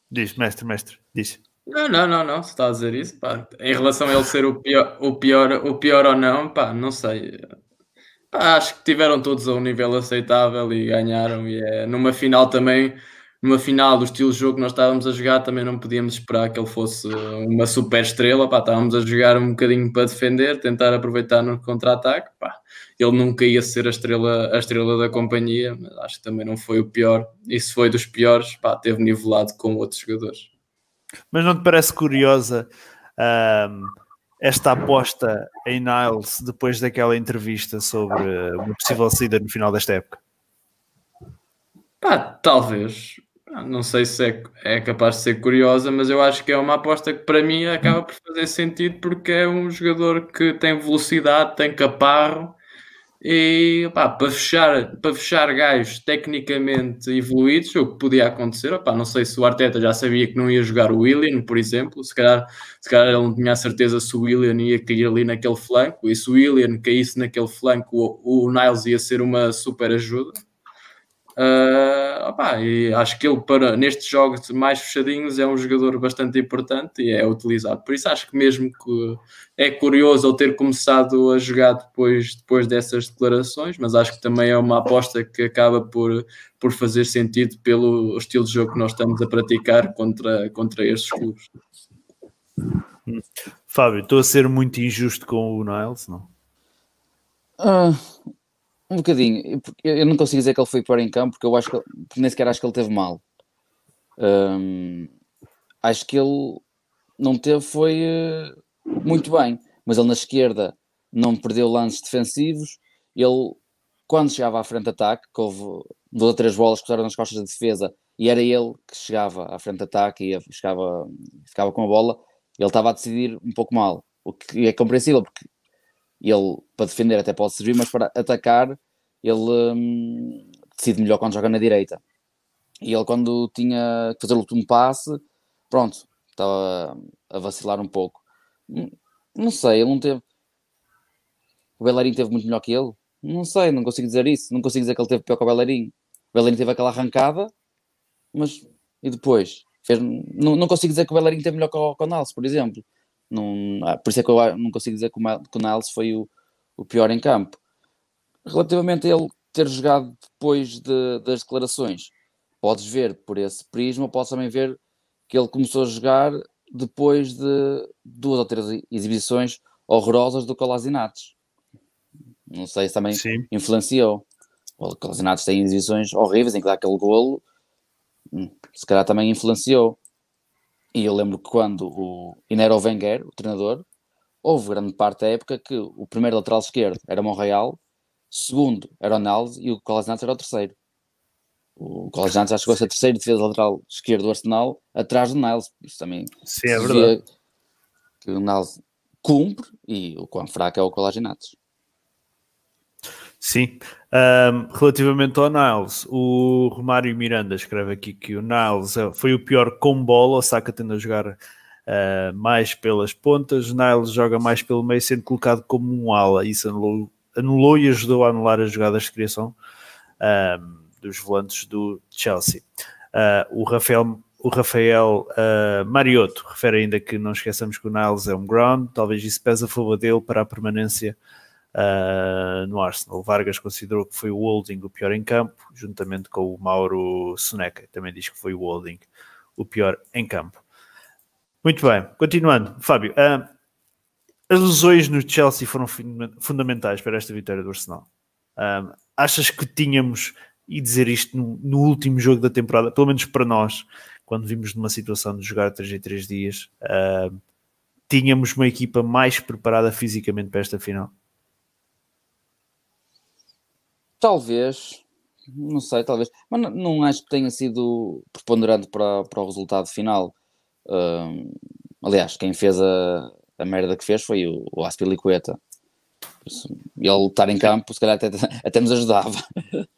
Diz, mestre, mestre, diz. Não, não, não, não. Se está a dizer isso, pá, em relação a ele ser o pior, o pior, o pior ou não, pá, não sei. Pá, acho que tiveram todos a um nível aceitável e ganharam. E é numa final também, numa final do estilo de jogo que nós estávamos a jogar, também não podíamos esperar que ele fosse uma super estrela. Pá, estávamos a jogar um bocadinho para defender, tentar aproveitar no contra-ataque. Ele nunca ia ser a estrela, a estrela da companhia, mas acho que também não foi o pior. E se foi dos piores, pá, teve nivelado com outros jogadores. Mas não te parece curiosa ahm, esta aposta em Niles depois daquela entrevista sobre uma possível saída no final desta época? Pá, talvez. Pá, Não sei se é, é capaz de ser curiosa, mas eu acho que é uma aposta que para mim acaba por fazer sentido porque é um jogador que tem velocidade, tem caparro e pá, para fechar, para fechar gajos tecnicamente evoluídos, o que podia acontecer, opá, não sei se o Arteta já sabia que não ia jogar o William, por exemplo, se calhar, se calhar ele não tinha a certeza se o William ia cair ali naquele flanco, e se o William caísse naquele flanco, o, o Niles ia ser uma super ajuda. Ah, opá, e acho que ele para nestes jogos mais fechadinhos é um jogador bastante importante e é utilizado. Por isso acho que mesmo que é curioso ele ter começado a jogar depois, depois dessas declarações, mas acho que também é uma aposta que acaba por, por fazer sentido pelo estilo de jogo que nós estamos a praticar contra, contra estes clubes. Fábio, estou a ser muito injusto com o Niles, não? Ah, um bocadinho. Eu- não consigo dizer que ele foi pior em campo, porque eu acho que nem sequer acho que ele teve mal. Acho que ele não teve foi eh, muito bem, mas ele na esquerda não perdeu lances defensivos. Ele, quando chegava à frente de ataque, que houve duas ou três bolas que usaram nas costas da defesa, e era ele que chegava à frente de ataque e chegava, ficava com a bola, ele estava a decidir um pouco mal, o que é compreensível, porque ele para defender até pode servir, mas para atacar ele hum, decide melhor quando joga na direita. E ele quando tinha que fazer o último passe, pronto, estava a vacilar um pouco. Hum, Não sei, ele não teve. O Bellerin teve muito melhor que ele? Não sei, não consigo dizer isso. Não consigo dizer que ele teve pior que o Bellerin. O Bellerin teve aquela arrancada, mas e depois? Fez... Não, não consigo dizer que o Bellerin teve melhor que o, Niles, por exemplo. Não, ah, por isso é que eu a- não consigo dizer que o, Ma- que o Niles foi o, o pior em campo. Relativamente a ele ter jogado depois de- das declarações, podes ver por esse prisma, podes também ver que ele começou a jogar depois de duas ou três exibições horrorosas do Colasinates. Não sei se também Sim. influenciou. O Colasinates tem exibições horríveis em que dá aquele golo, hum, se calhar também influenciou. E eu lembro que quando o Inero Wenger, o treinador, houve grande parte da época que o primeiro lateral esquerdo era Monreal, segundo era o Niles e o Colasinates era o terceiro. O Colasinates já chegou a ser terceiro defesa lateral esquerdo do Arsenal, atrás do Niles. Isso também Sim, é verdade. que o Niles cumpre e o quão fraco é o Colasinates. Sim. Ahm, relativamente ao Niles, o Romário Miranda escreve aqui que o Niles é- foi o pior com bola, o Saka tende a jogar ah, mais pelas pontas, Niles joga mais pelo meio, sendo colocado como um ala. Isso anulou, anulou e ajudou a anular as jogadas de criação ahm, dos volantes do Chelsea. Ah, o Rafael, o Rafael ah, Mariotto refere ainda que não esqueçamos que o Niles é um ground, talvez isso pese a favor dele para a permanência uh, no Arsenal. Vargas considerou que foi o Holding o pior em campo, juntamente com o Mauro Soneca, também diz que foi o Holding o pior em campo. Muito bem, continuando. Fábio, uh, as lesões no Chelsea foram funda- fundamentais para esta vitória do Arsenal. Um, achas que tínhamos, e dizer isto no, no último jogo da temporada, pelo menos para nós, quando vimos numa situação de jogar 3 em 3 dias, tínhamos uma equipa mais preparada fisicamente para esta final? Talvez, não sei, talvez, mas não, não acho que tenha sido preponderante para, para o resultado final. Uh, aliás, quem fez a, a merda que fez foi o, o Aspilicueta. Ele estar em campo, se calhar até, até nos ajudava.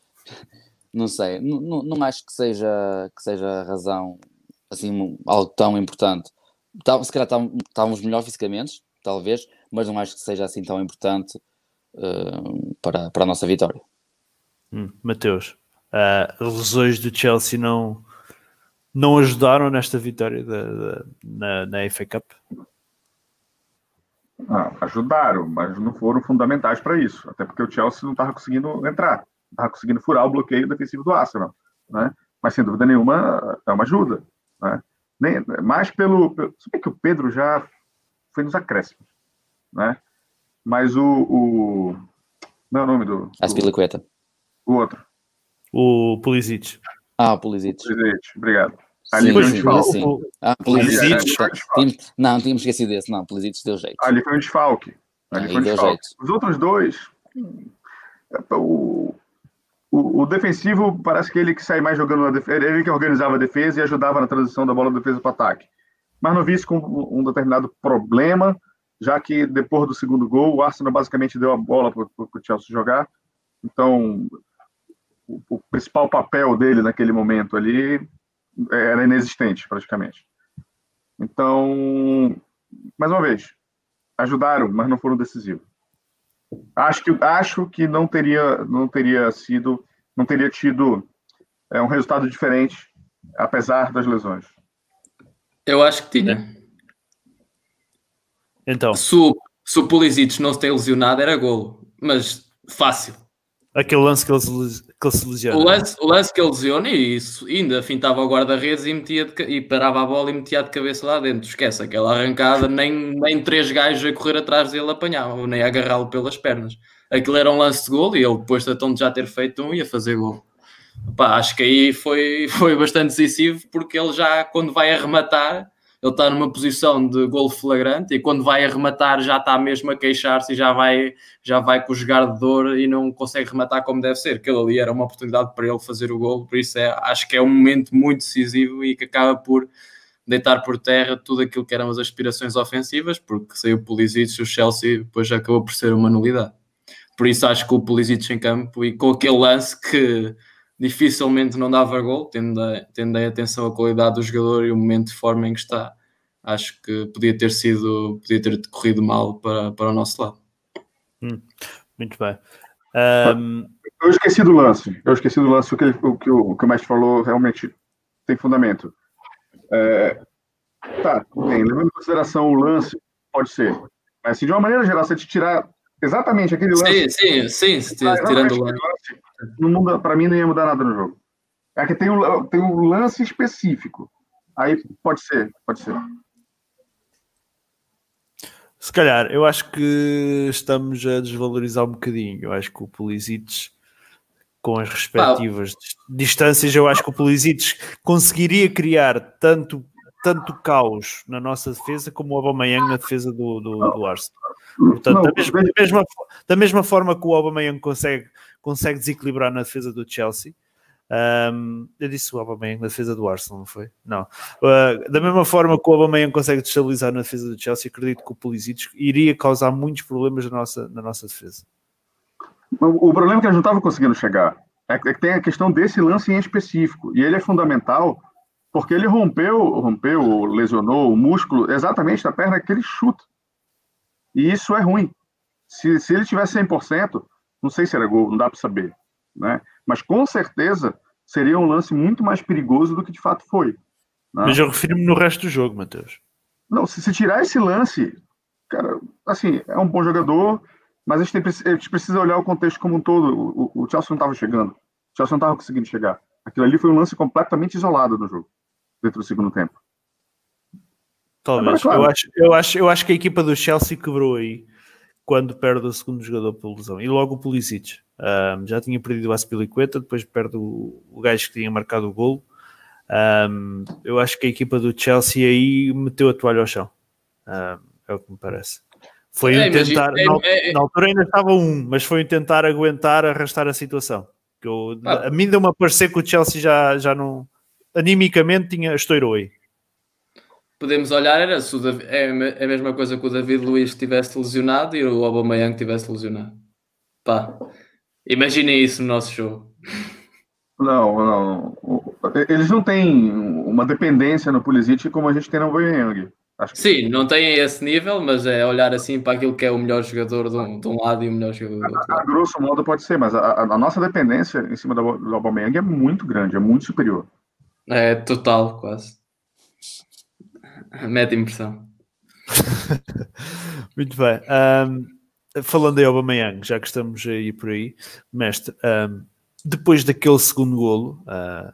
não sei, não, não acho que seja, que seja a razão assim, algo tão importante. Tá, se calhar estávamos melhor fisicamente, talvez, mas não acho que seja assim tão importante uh, para, para a nossa vitória. Hum, Mateus, uh, lesões do Chelsea não, não ajudaram nesta vitória de, de, na, na FA Cup? Ah, ajudaram, mas não foram fundamentais para isso. Até porque o Chelsea não estava conseguindo entrar, não estava conseguindo furar o bloqueio defensivo do Arsenal. Né? Mas sem dúvida nenhuma é uma ajuda. Né? Nem, mais pelo. Se bem que o Pedro já foi nos acréscimos. Né? Mas o. o não é o nome do. Aspilicueta. O outro. O Pulisic. Ah, o Pulisic. Pulisic, obrigado. Ali sim, sim, sim, sim. Ah, Pulisic. Não, tínhamos esquecido desse. Não, Pulisic deu jeito. Ali foi um desfalque. Ali ah, foi um desfalque. Jeito. Os outros dois. O, o, o, defensivo parece que ele que sai mais jogando na defesa. Ele que organizava a defesa e ajudava na transição da bola da defesa para o ataque. Mas não vi isso com um determinado problema, já que depois do segundo gol, o Arsenal basicamente deu a bola para o Chelsea jogar. Então, o, o principal papel dele naquele momento ali era inexistente, praticamente. Então, mais uma vez, ajudaram, mas não foram decisivos. Acho que, acho que não teria, não teria sido, não teria tido é, um resultado diferente, apesar das lesões. Eu acho que tinha. Então. Se o, se o Pulisic não se tem lesionado, era golo. Mas fácil. Aquele lance que ele, que ele se lesiona. O lance, o lance que ele lesiona e isso, ainda fintava o guarda-redes e, metia e parava a bola e metia de cabeça lá dentro. Esquece, aquela arrancada, nem, nem três gajos a correr atrás dele apanhavam, nem a agarrá-lo pelas pernas. Aquilo era um lance de gol e ele, depois de de já ter feito um, ia fazer gol. Pá, acho que aí foi, foi bastante decisivo porque ele já, quando vai arrematar, ele está numa posição de gol flagrante e quando vai arrematar já está mesmo a queixar-se e já vai, já vai com o jogar de dor e não consegue rematar como deve ser. Aquilo ali era uma oportunidade para ele fazer o gol, por isso é, acho que é um momento muito decisivo e que acaba por deitar por terra tudo aquilo que eram as aspirações ofensivas, porque saiu o Pulisic e o Chelsea depois já acabou por ser uma nulidade. Por isso acho que o Pulisic em campo e com aquele lance que dificilmente não dava gol, tendo, a, tendo a atenção à qualidade do jogador e o momento de forma em que está. Acho que podia ter sido, podia ter corrido mal para, para o nosso lado. Hum, muito bem. Um... Eu esqueci do lance. Eu esqueci do lance. O que, o, que o, o que o mestre falou realmente tem fundamento. É, tá, bem, levando em consideração o lance, pode ser. Mas assim, de uma maneira geral, se te tirar exatamente aquele lance. Sim, sim, sim, tirando o lance não muda, para mim não ia mudar nada no jogo. É que tem um, tem um lance específico. Aí pode ser, pode ser. Se calhar, eu acho que estamos a desvalorizar um bocadinho. Eu acho que o Pulisic, com as respectivas distâncias, eu acho que o Pulisic conseguiria criar tanto, tanto caos na nossa defesa como o Aubameyang na defesa do, do, do Arsenal. Portanto, não, da, mesma, da, mesma, da mesma forma que o Aubameyang consegue consegue desequilibrar na defesa do Chelsea. Um, eu disse o Aubameyang na defesa do Arsenal, não foi? Não. Uh, da mesma forma que o Aubameyang consegue destabilizar na defesa do Chelsea, acredito que o Pulisic iria causar muitos problemas na nossa, na nossa defesa. O, problema é que eles não estavam conseguindo chegar é que tem a questão desse lance em específico, e ele é fundamental porque ele rompeu, rompeu, lesionou o músculo exatamente da perna que ele chuta. E isso é ruim. Se, se ele tivesse 100%, não sei se era gol, não dá para saber, né? Mas com certeza seria um lance muito mais perigoso do que de fato foi. Né? Mas eu refiro-me no resto do jogo, Matheus. Não, se, se, tirar esse lance, cara, assim, é um bom jogador, mas a gente, tem, a gente precisa olhar o contexto como um todo. O, o, o Chelsea não estava chegando, o Chelsea não estava conseguindo chegar. Aquilo ali foi um lance completamente isolado no jogo, dentro do segundo tempo. Talvez. Agora, claro, eu, acho, eu, acho, eu acho que a equipa do Chelsea quebrou aí quando perde o segundo jogador por lesão. E logo o Pulisic. Um, já tinha perdido o Aspilicueta, depois perde o, o gajo que tinha marcado o golo. Um, eu acho que a equipa do Chelsea aí meteu a toalha ao chão. Um, é o que me parece. Foi É, um tentar, é- na, é- na altura ainda estava um, mas foi um tentar aguentar, arrastar a situação. Que eu- Ah. A mim deu-me a parecer que o Chelsea já, já não, animicamente tinha, estourou aí. Podemos olhar, era se Davi- é a é a mesma coisa que o David Luiz tivesse lesionado e o Aubameyang tivesse lesionado. Pá, imaginem isso no nosso show. Não, não. Eles não têm uma dependência no Pulisic como a gente tem no Aubameyang. Acho que Sim, não têm esse nível, mas é olhar assim para aquilo que é o melhor jogador de um, de um lado e o melhor jogador do outro. a grosso modo pode ser, mas a, a- a nossa dependência em cima do, do Aubameyang é muito grande, é muito superior. É total, quase. Mete impressão. Muito bem. Ahm, falando em Aubameyang, já que estamos aí por aí, mestre, ahm, depois daquele segundo golo ah,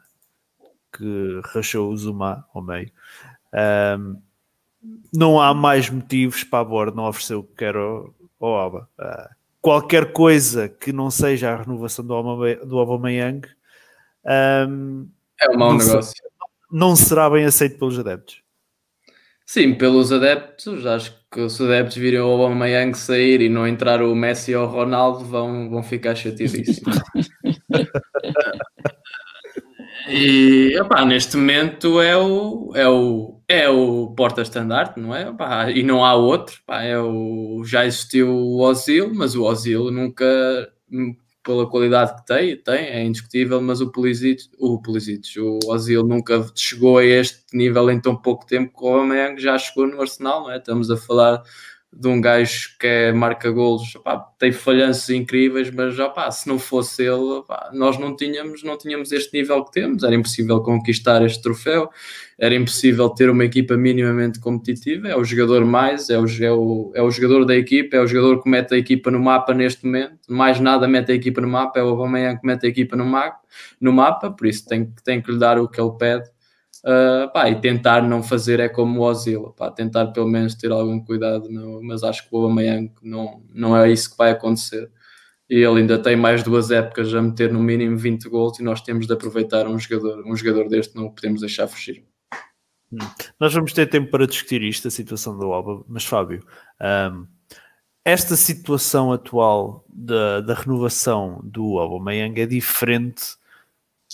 que rachou o Zuma ao meio, ahm, não há mais motivos para a Borda não oferecer o que quer ao, ao Alba. Ah, qualquer coisa que não seja a renovação do, Aubame- do Aubameyang É um mau Não negócio. não será bem aceito pelos adeptos. Sim, pelos adeptos, acho que os adeptos virem o Aubameyang sair e não entrar o Messi ou o Ronaldo vão, vão ficar chateadíssimos. e, opá, neste momento é o, é o, é o porta-estandarte, não é? Opá, e não há outro. Opá, é o, já existiu o Ozil, mas o Ozil nunca, pela qualidade que tem, tem, é indiscutível, mas o Pulisic, o Pulisic, o Ozil nunca chegou a este nível em tão pouco tempo que o Aubameyang já chegou no Arsenal, não é? Estamos a falar de um gajo que é marca golos, opá, tem falhanços incríveis, mas opá, se não fosse ele, opá, nós não tínhamos, não tínhamos este nível que temos, era impossível conquistar este troféu, era impossível ter uma equipa minimamente competitiva, é o jogador mais, é o, é o, é o jogador da equipa, é o jogador que mete a equipa no mapa neste momento, mais nada mete a equipa no mapa, é o Aubameyang que mete a equipa no mapa, no mapa por isso tem, tem que lhe dar o que ele pede, Uh, pá, e tentar não fazer é como o Ozil, pá, tentar pelo menos ter algum cuidado, não, mas acho que o Aubameyang não, não é isso que vai acontecer. E ele ainda tem mais duas épocas a meter no mínimo 20 gols e nós temos de aproveitar um jogador, um jogador deste, não o podemos deixar fugir. Nós vamos ter tempo para discutir isto, a situação do Alba, mas Fábio, um, esta situação atual da, da renovação do Aubameyang é diferente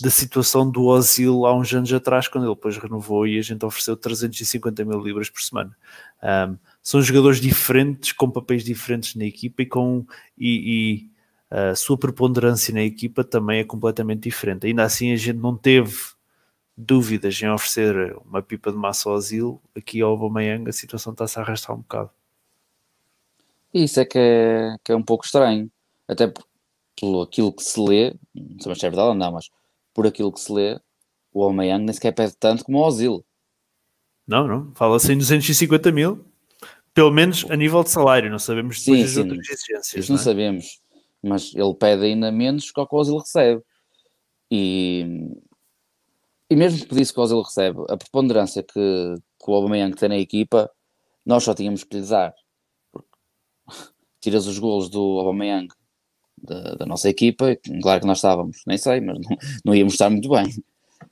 da situação do Ozil há uns anos atrás, quando ele depois renovou e a gente ofereceu 350 mil libras por semana. Um, são jogadores diferentes, com papéis diferentes na equipa e com e, e a sua preponderância na equipa também é completamente diferente. Ainda assim, a gente não teve dúvidas em oferecer uma pipa de massa ao Ozil. Aqui ao Aubameyang a situação está-se a arrastar um bocado. Isso é que é, que é um pouco estranho. Até pelo aquilo que se lê, não sei se é verdade ou não, mas por aquilo que se lê, o Aubameyang nem sequer pede tanto como o Ozil. Não, não. Fala-se em 250 mil, pelo menos a nível de salário. Não sabemos depois Sim, as sim. outras exigências. Isso não não é? sabemos. Mas ele pede ainda menos que o que o Ozil recebe. E, e mesmo que pedisse que o Ozil recebe, a preponderância que, que o Aubameyang tem na equipa, nós só tínhamos que lhe dar. Tiras os golos do Aubameyang da, da nossa equipa, claro que nós estávamos, nem sei, mas não, não íamos estar muito bem.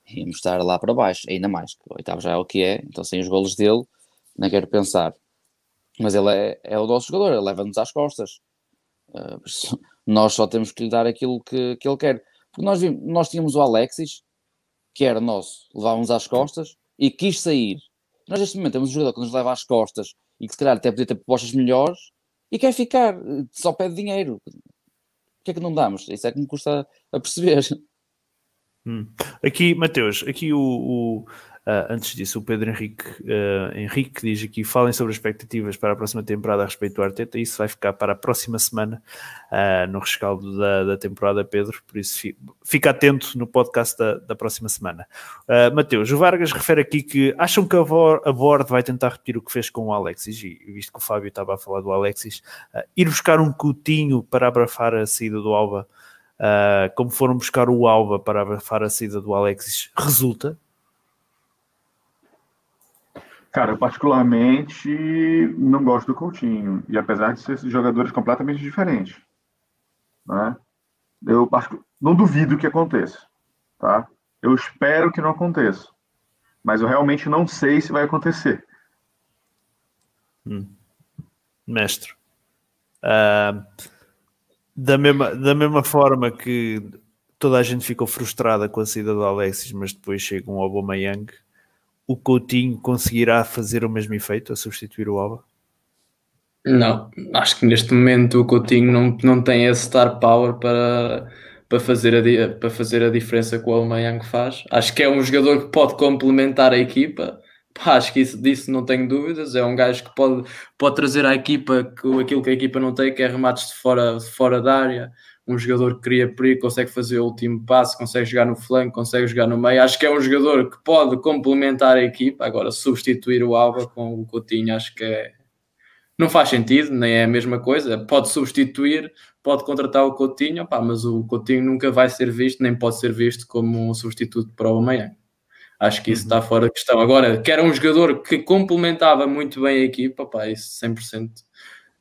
Íamos estar lá para baixo, ainda mais. O oitavo já é o que é, então sem os golos dele, nem quero pensar. Mas ele é, é o nosso jogador, ele leva-nos às costas. Uh, nós só temos que lhe dar aquilo que, que ele quer. Porque nós, vimos, nós tínhamos o Alexis, que era nosso, levávamos às costas e quis sair. Nós neste momento temos um jogador que nos leva às costas e que se calhar até podia ter propostas melhores e quer ficar, só pede dinheiro. O que é que não damos? Isso é que me custa a perceber. Hum. Aqui, Mateus, aqui o, o uh, antes disso, o Pedro Henrique, uh, Henrique diz aqui: falem sobre as expectativas para a próxima temporada a respeito do Arteta. Isso vai ficar para a próxima semana uh, no rescaldo da, da, temporada, Pedro. Por isso, fica, atento no podcast da, da próxima semana. Mateus, o Vargas refere aqui que acham que a, a Board vai tentar repetir o que fez com o Alexis, e visto que o Fábio estava a falar do Alexis, ir buscar um Coutinho para abrafar a saída do Alba. Uh, como foram buscar o Alba para abafar a saída do Alexis, resulta? Cara, eu particularmente não gosto do Coutinho, e apesar de ser jogadores completamente diferentes, né? eu não duvido que aconteça, tá? Eu espero que não aconteça, Mas eu realmente não sei se vai acontecer. Hum. Mestre. Uh, da, mesma, da mesma forma que toda a gente ficou frustrada com a saída do Alexis, mas depois chega um Aubameyang, o Coutinho conseguirá fazer o mesmo efeito, a substituir o Alba? Não, acho que neste momento o Coutinho não, não tem esse star power para, para, fazer a, para fazer a diferença que o Aubameyang faz. Acho que é um jogador que pode complementar a equipa, acho que isso, disso não tenho dúvidas. É um gajo que pode, pode trazer à equipa aquilo que a equipa não tem, que é remates de fora, de fora da área. Um jogador que cria perigo, consegue fazer o último passo, consegue jogar no flanco, consegue jogar no meio. Acho que é um jogador que pode complementar a equipa. Agora, substituir o Alba com o Coutinho, acho que é, não faz sentido, nem é a mesma coisa. Pode substituir, pode contratar o Coutinho, pá, mas o Coutinho nunca vai ser visto, nem pode ser visto como um substituto para o Amanhã. Acho que isso está uhum. fora de questão. Agora, que era um jogador que complementava muito bem a equipa, pá, isso 100%,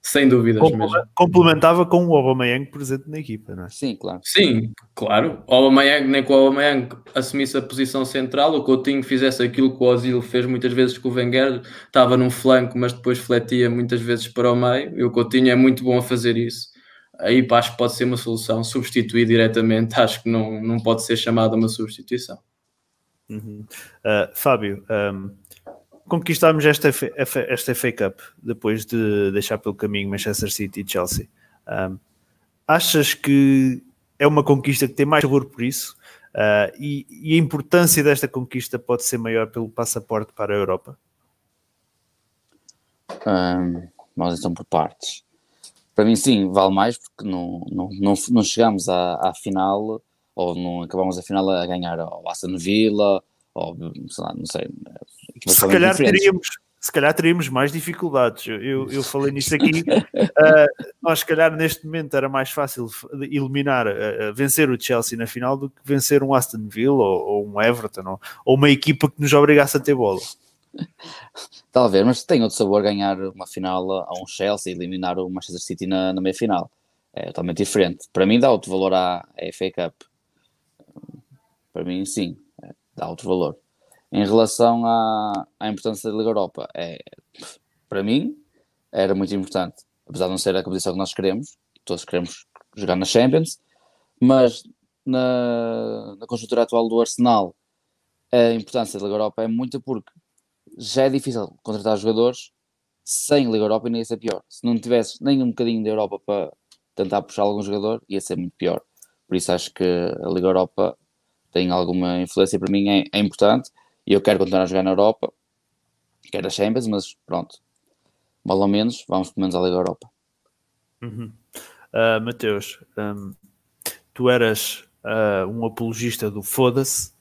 sem dúvidas mesmo. Complementava com o Aubameyang presente na equipa, não é? Sim, claro. Sim, claro. O Aubameyang, nem que o Aubameyang assumisse a posição central, o Coutinho fizesse aquilo que o Ozil fez muitas vezes com o Wenger, estava num flanco, mas depois fletia muitas vezes para o meio, e o Coutinho é muito bom a fazer isso. Aí pá, acho que pode ser uma solução, substituir diretamente, acho que não, não pode ser chamada uma substituição. Uhum. Uh, Fábio, um, conquistámos esta, esta FA Cup depois de deixar pelo caminho Manchester City e Chelsea. Um, achas que é uma conquista que tem mais sabor por isso? Uh, e, e, a importância desta conquista pode ser maior pelo passaporte para a Europa? Um, nós estamos por partes. Para mim, sim, vale mais porque não, não, não, não chegamos à, à final ou não acabamos a final a ganhar ao Aston Villa, ou sei lá, não sei. Se calhar, teríamos, se calhar teríamos mais dificuldades. Eu, eu falei nisto aqui. uh, nós, se calhar, neste momento era mais fácil eliminar, uh, vencer o Chelsea na final do que vencer um Aston Villa ou, ou um Everton ou, ou, uma equipa que nos obrigasse a ter bola. Talvez, mas tem outro sabor ganhar uma final a um Chelsea e eliminar o Manchester City na, na meia final. É totalmente diferente. Para mim, dá outro valor à, à FA Cup. Para mim, sim, dá outro valor. Em relação à, à importância da Liga Europa, é, para mim, era muito importante. Apesar de não ser a competição que nós queremos, todos queremos jogar na Champions, mas na, na conjuntura atual do Arsenal, a importância da Liga Europa é muito porque já é difícil contratar jogadores sem Liga Europa e nem ia ser pior. Se não tivesses nem um bocadinho da Europa para tentar puxar algum jogador, ia ser muito pior. Por isso acho que a Liga Europa tem alguma influência para mim, é, é importante. E eu quero continuar a jogar na Europa, quero a Champions, mas pronto, mal ou menos, vamos pelo menos à Liga Europa. Uhum. Uh, Mateus, um, tu eras uh, um apologista do foda-se,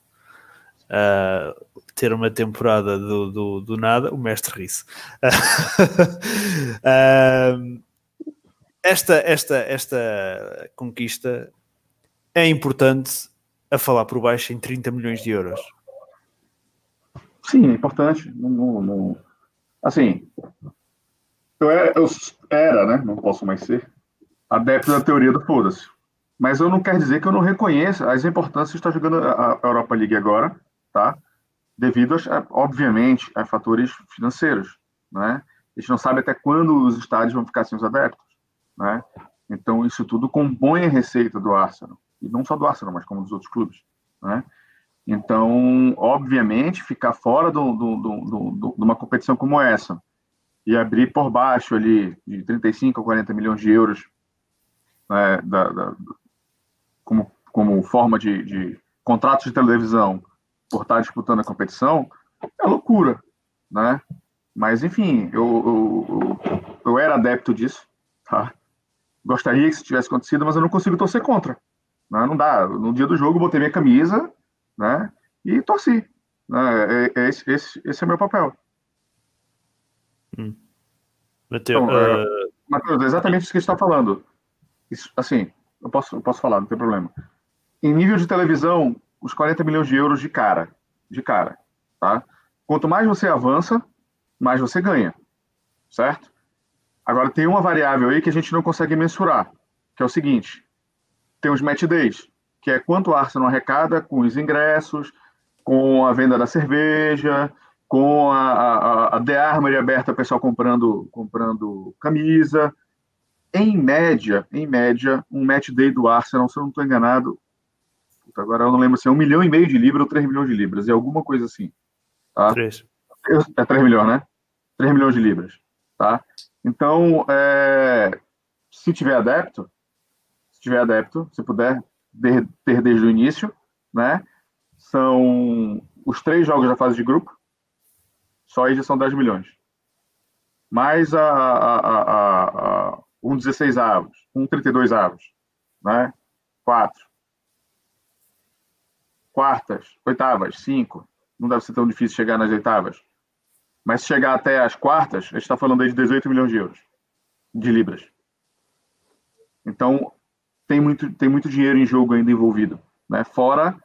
uh, ter uma temporada do, do, do nada, o mestre ri esta, esta, esta conquista é importante a falar por baixo em 30 milhões de euros. Sim, é importante. Não, não. Assim, eu era, eu era, né? Não posso mais ser, adepto da teoria do foda-se. Mas eu não quero dizer que eu não reconheça as importâncias de estar jogando a Europa League agora, tá? Devido, a, obviamente, a fatores financeiros, né? A gente não sabe até quando os estádios vão ficar sem os adeptos, né? Então, isso tudo compõe a receita do Arsenal e não só do Arsenal, mas como dos outros clubes, né? Então, obviamente, ficar fora do, do, do, de uma competição como essa e abrir por baixo ali de 35 a 40 milhões de euros né, da, da, como, como forma de, de contratos de televisão por estar disputando a competição é loucura, né? Mas, enfim, eu, eu, eu, era adepto disso, tá? Gostaria que isso tivesse acontecido, mas eu não consigo torcer contra. Né? Não dá. No dia do jogo, botei minha camisa né? e torci. Né? É, é esse, esse, esse, é o meu papel. Hum. Mateu, então, uh... é, Mateus, exatamente isso que a gente está falando. Isso, assim, eu posso, eu posso falar, não tem problema. Em nível de televisão, os 40 milhões de euros de cara. De cara. Tá? Quanto mais você avança, mais você ganha. Certo? Agora, tem uma variável aí que a gente não consegue mensurar, que é o seguinte: tem os match days, que é quanto o Arsenal arrecada com os ingressos, com a venda da cerveja, com a, a, a The Armory aberta, o pessoal comprando, comprando camisa. Em média, em média, um match day do Arsenal, se eu não estou enganado, agora eu não lembro se é um milhão e meio de libras ou três milhões de libras, é alguma coisa assim. Tá? Três. É 3 milhões, né? 3 milhões de libras, tá? Então, é, se tiver adepto, se tiver adepto, se puder ter desde o início, né? São os três jogos da fase de grupo, só aí já são 10 milhões. Mais a, a, a, a um 16 avos, um 32 avos, né? Quatro. Quartas, oitavas, cinco. Não deve ser tão difícil chegar nas oitavas. Mas se chegar até as quartas, a gente está falando aí de 18 milhões de euros, de libras. Então, tem muito, tem muito dinheiro em jogo ainda envolvido. Né? Fora,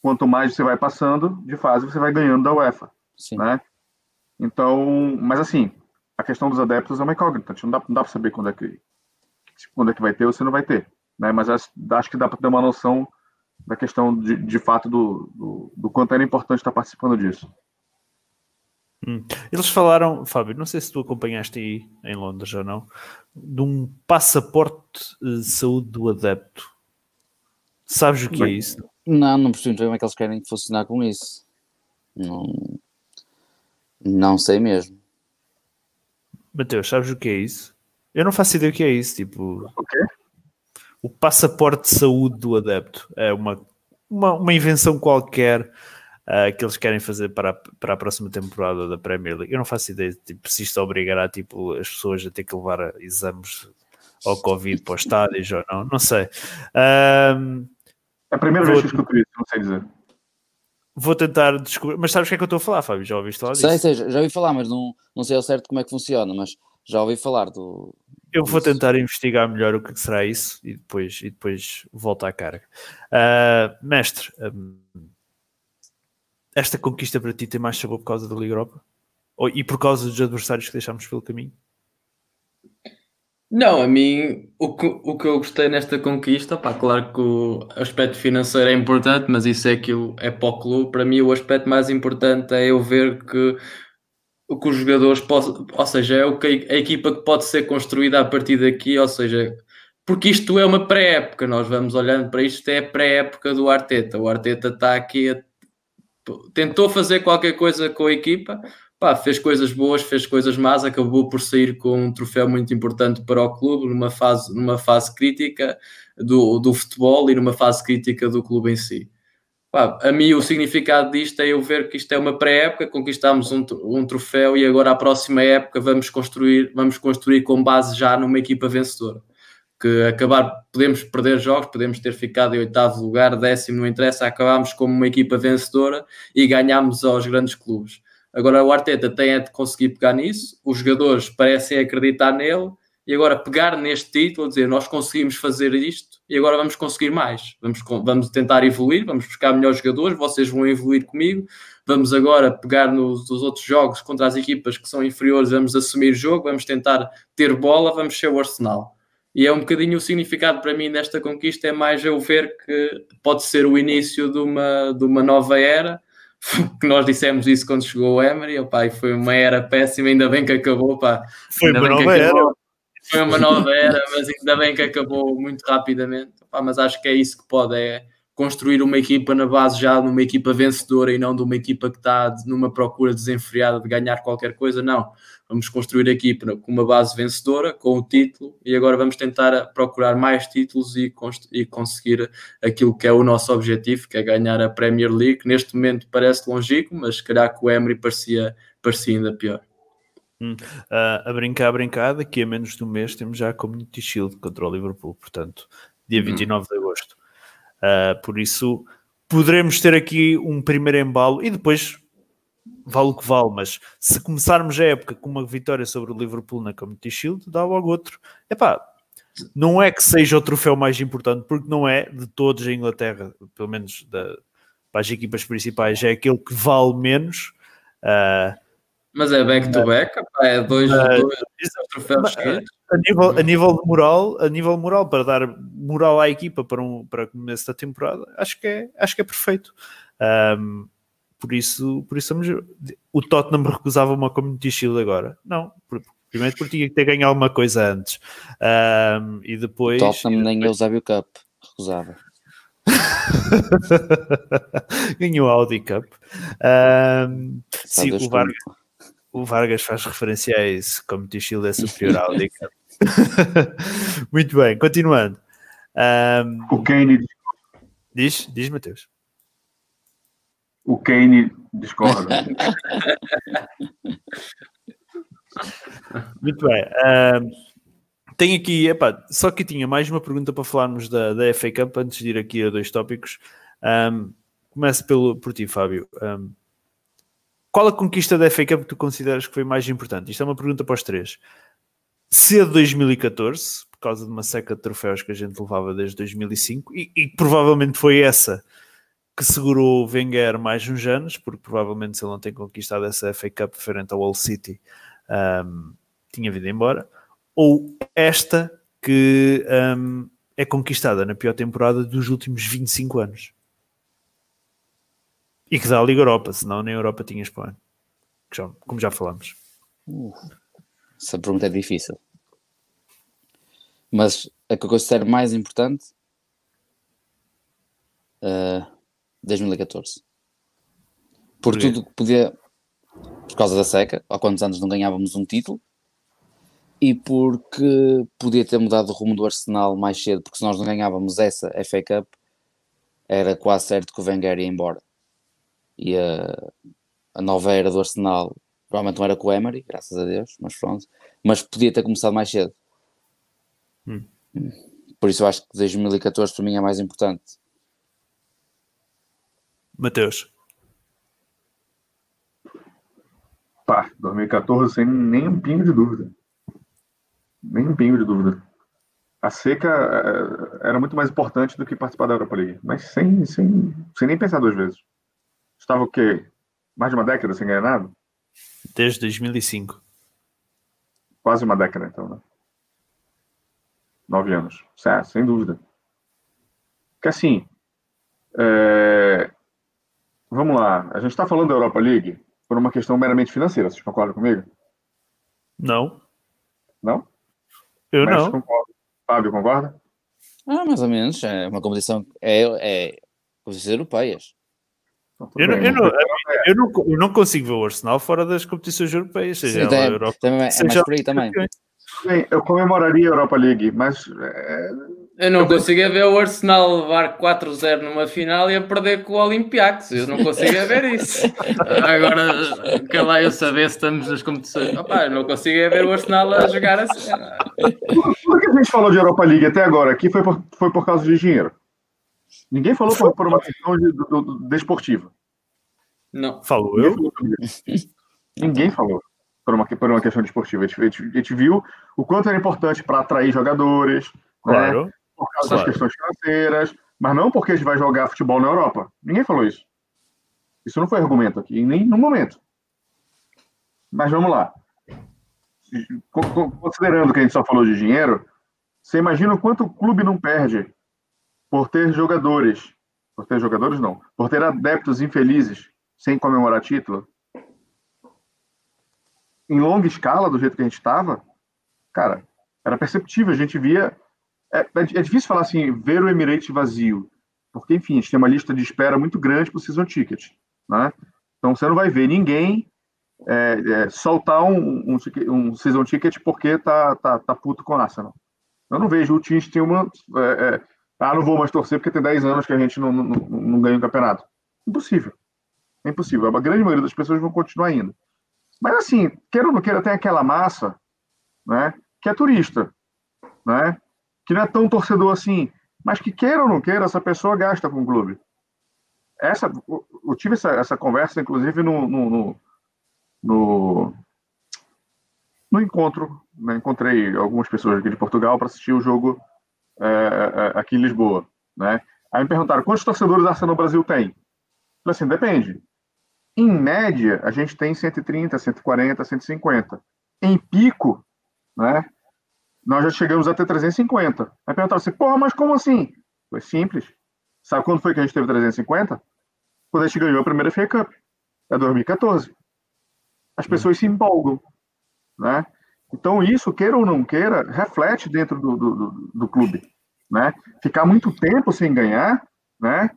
quanto mais você vai passando de fase, você vai ganhando da UEFA. Sim. Né? Então, mas assim, a questão dos adeptos é uma incógnita. Não dá, não dá para saber quando é, que, quando é que vai ter ou se não vai ter. Né? Mas acho, acho que dá para ter uma noção da questão de, de fato do, do, do quanto era importante estar participando disso. Hum. Eles falaram, Fábio, não sei se tu acompanhaste aí em Londres ou não, de um passaporte de saúde do adepto. Sabes o que é Bem, é isso? Não, não percebo como é que eles querem funcionar com isso. Não, não sei mesmo. Mateus, sabes o que é isso? Eu não faço ideia o que é isso. Tipo, o passaporte de saúde do adepto é uma, uma, uma invenção qualquer uh, que eles querem fazer para a, para a próxima temporada da Premier League. Eu não faço ideia tipo, se isto obrigará tipo, as pessoas a ter que levar exames ao Covid para os estádios ou não, não sei. Um, é a primeira vou, vez que escuto isso, não sei dizer. Vou tentar descobrir, mas sabes o que é que eu estou a falar, Fábio? Já ouviste falar disso? Sei, sei, já ouvi falar, mas não, não sei ao certo como é que funciona, mas já ouvi falar do. Eu vou tentar investigar melhor o que será isso e depois, e depois volto à carga. Uh, mestre, um, esta conquista para ti tem mais sabor por causa da Liga Europa? Ou, e por causa dos adversários que deixámos pelo caminho? Não, a mim, o que, o que eu gostei nesta conquista, pá, claro que o aspecto financeiro é importante, mas isso é aquilo, é para o clube. Para mim, o aspecto mais importante é eu ver que que os jogadores possam, ou seja, é o que a equipa que pode ser construída a partir daqui, ou seja, porque isto é uma pré-época, nós vamos olhando para isto, é a pré-época do Arteta. O Arteta está aqui a tentou fazer qualquer coisa com a equipa, pá, fez coisas boas, fez coisas más, acabou por sair com um troféu muito importante para o clube numa fase, numa fase crítica do, do futebol e numa fase crítica do clube em si. Pá, a mim o significado disto é eu ver que isto é uma pré-época, conquistámos um, um troféu e agora a próxima época vamos construir, vamos construir com base já numa equipa vencedora que acabar, podemos perder jogos, podemos ter ficado em oitavo lugar, décimo, não interessa, acabámos como uma equipa vencedora e ganhámos aos grandes clubes. Agora o Arteta tem é de conseguir pegar nisso, os jogadores parecem acreditar nele e agora pegar neste título, dizer nós conseguimos fazer isto e agora vamos conseguir mais. Vamos, vamos tentar evoluir, vamos buscar melhores jogadores, vocês vão evoluir comigo. Vamos agora pegar nos, nos outros jogos contra as equipas que são inferiores, vamos assumir o jogo, vamos tentar ter bola, vamos ser o Arsenal. E é um bocadinho o significado para mim desta conquista, é mais eu ver que pode ser o início de uma, de uma nova era, que nós dissemos isso quando chegou o Emery, opa, e foi uma era péssima, ainda bem que acabou, pá. Foi uma nova era. Foi uma nova era, mas ainda bem que acabou muito rapidamente. Opa, mas acho que é isso que pode, é construir uma equipa na base já numa equipa vencedora e não de uma equipa que está numa procura desenfreada de ganhar qualquer coisa, não vamos construir a equipa com uma base vencedora, com o título, e agora vamos tentar procurar mais títulos e, e conseguir aquilo que é o nosso objetivo, que é ganhar a Premier League. Neste momento parece longínquo, mas se calhar que o Emery parecia, parecia ainda pior. Hum, uh, a brincar, a brincar, daqui a menos de um mês temos já a Community Shield contra o Liverpool, portanto, dia 29 hum. de agosto. Uh, por isso, poderemos ter aqui um primeiro embalo e depois vale o que vale, mas se começarmos a época com uma vitória sobre o Liverpool na Community Shield, dá logo outro. Epá, não é que seja o troféu mais importante, porque não é de todos a Inglaterra, pelo menos da, para as equipas principais, é aquele que vale menos. Uh, mas é back to back, é dois, uh, dois, dois troféus a nível, a nível de moral, a nível moral, para dar moral à equipa para, um, para começo da temporada, acho que é, acho que é perfeito. Um, por isso, por isso o Tottenham recusava uma Community Shield agora. Não, primeiro porque tinha que ter ganho alguma coisa antes. Um, e depois. O Tottenham depois... nem a usava o Cup, recusava. Ganhou a Audi Cup. Um, sim, o Vargas, o Vargas, faz referência a isso, como o Shield é superior à Audi Cup. Muito bem, continuando. Um, o Kane diz, diz Mateus. O Kane discorda. Muito bem. Um, tenho aqui, epá, só que tinha mais uma pergunta para falarmos da, da FA Cup antes de ir aqui a dois tópicos. Um, começo pelo, por ti, Fábio. Um, qual a conquista da FA Cup que tu consideras que foi mais importante? Isto é uma pergunta para os três. Se a de 2014, por causa de uma seca de troféus que a gente levava desde 2005, e, e provavelmente foi essa que segurou o Wenger mais uns anos, porque provavelmente se ele não tem conquistado essa FA Cup frente ao Wall City, um, tinha vindo embora ou esta que um, é conquistada na pior temporada dos últimos 25 anos. E que dá a Liga Europa, senão nem a Europa tinha para já, como já falamos. Uh, essa pergunta é difícil. Mas a que eu considero mais importante uh, 2014. Por, Por tudo que podia por causa da seca, há quantos anos não ganhávamos um título e porque podia ter mudado o rumo do Arsenal mais cedo, porque se nós não ganhávamos essa FA Cup, era quase certo que o Wenger ia embora. E a, a nova era do Arsenal provavelmente não era com o Emery, graças a Deus, mas pronto. Mas podia ter começado mais cedo. Hum. Por isso eu acho que 2014 para mim é mais importante. Mateus. Pá, 2014 sem nem um pingo de dúvida nem um pingo de dúvida. A seca é, era muito mais importante do que participar da Europa League, mas sem, sem, sem nem pensar duas vezes. Estava o quê? Mais de uma década sem ganhar nada? Desde 2005. Quase uma década, então, né? Nove anos. Certo, sem dúvida. Que assim, é... vamos lá. A gente está falando da Europa League por uma questão meramente financeira, vocês concordam comigo? Não. Não? Eu Mas não. Concordo. Fábio, concorda? Ah, mais ou menos. É uma competição. É, é competições europeias. Eu, não, eu, não, eu, não, eu não consigo ver o Arsenal fora das competições europeias. Seja Sim, tem, Europa, também, é seja mais por aí também. Bem, eu comemoraria a Europa League, mas é, eu não consigo é ver o Arsenal levar 4-0 numa final e a perder com o Olympiacos. Eu não consigo é ver isso. Agora, que lá eu saber se estamos nas competições. Opa, eu não consigo é ver o Arsenal a jogar assim. Por que a gente falou de Europa League até agora aqui foi por, foi por causa de dinheiro. Ninguém falou por, por uma questão de, do, do, desportiva. Não. Falou eu? Ninguém falou por uma, por uma questão desportiva. A gente, a gente, a gente viu o quanto era importante para atrair jogadores. Né? Claro. Né? por causa claro. das questões financeiras, mas não porque a gente vai jogar futebol na Europa. Ninguém falou isso. Isso não foi argumento aqui, nem no momento. Mas vamos lá. Considerando que a gente só falou de dinheiro, você imagina o quanto o clube não perde por ter jogadores, por ter jogadores não, por ter adeptos infelizes sem comemorar título? Em longa escala, do jeito que a gente estava, cara, era perceptível. A gente via é, é, é difícil falar assim, ver o Emirates vazio, porque, enfim, a gente tem uma lista de espera muito grande para o season ticket, né? Então, você não vai ver ninguém é, é, soltar um, um, um, season ticket porque tá, tá, tá puto com o Arsenal. Eu não vejo o Tins tem uma... É, é, ah, não vou mais torcer porque tem 10 anos que a gente não, não, não ganha o campeonato. Impossível. É impossível. A grande maioria das pessoas vão continuar indo. Mas, assim, queira ou não queira, tem aquela massa né, que é turista. Né? que não é tão torcedor assim, mas que queira ou não queira, essa pessoa gasta com o clube. Essa, eu tive essa, essa conversa, inclusive, no, no, no, no, no encontro. Né? Encontrei algumas pessoas aqui de Portugal para assistir o jogo é, é, aqui em Lisboa. Né? Aí me perguntaram, quantos torcedores Arsenal no Brasil tem? Eu falei assim, depende. Em média, a gente tem 130, 140, 150. Em pico, né? nós já chegamos até 350. Aí perguntaram assim, porra, mas como assim? Foi simples. Sabe quando foi que a gente teve 350? Quando a gente ganhou a primeira FA Cup. é 2014. As pessoas se empolgam, né? Então isso, queira ou não queira, reflete dentro do, do, do, clube, né? Ficar muito tempo sem ganhar, né?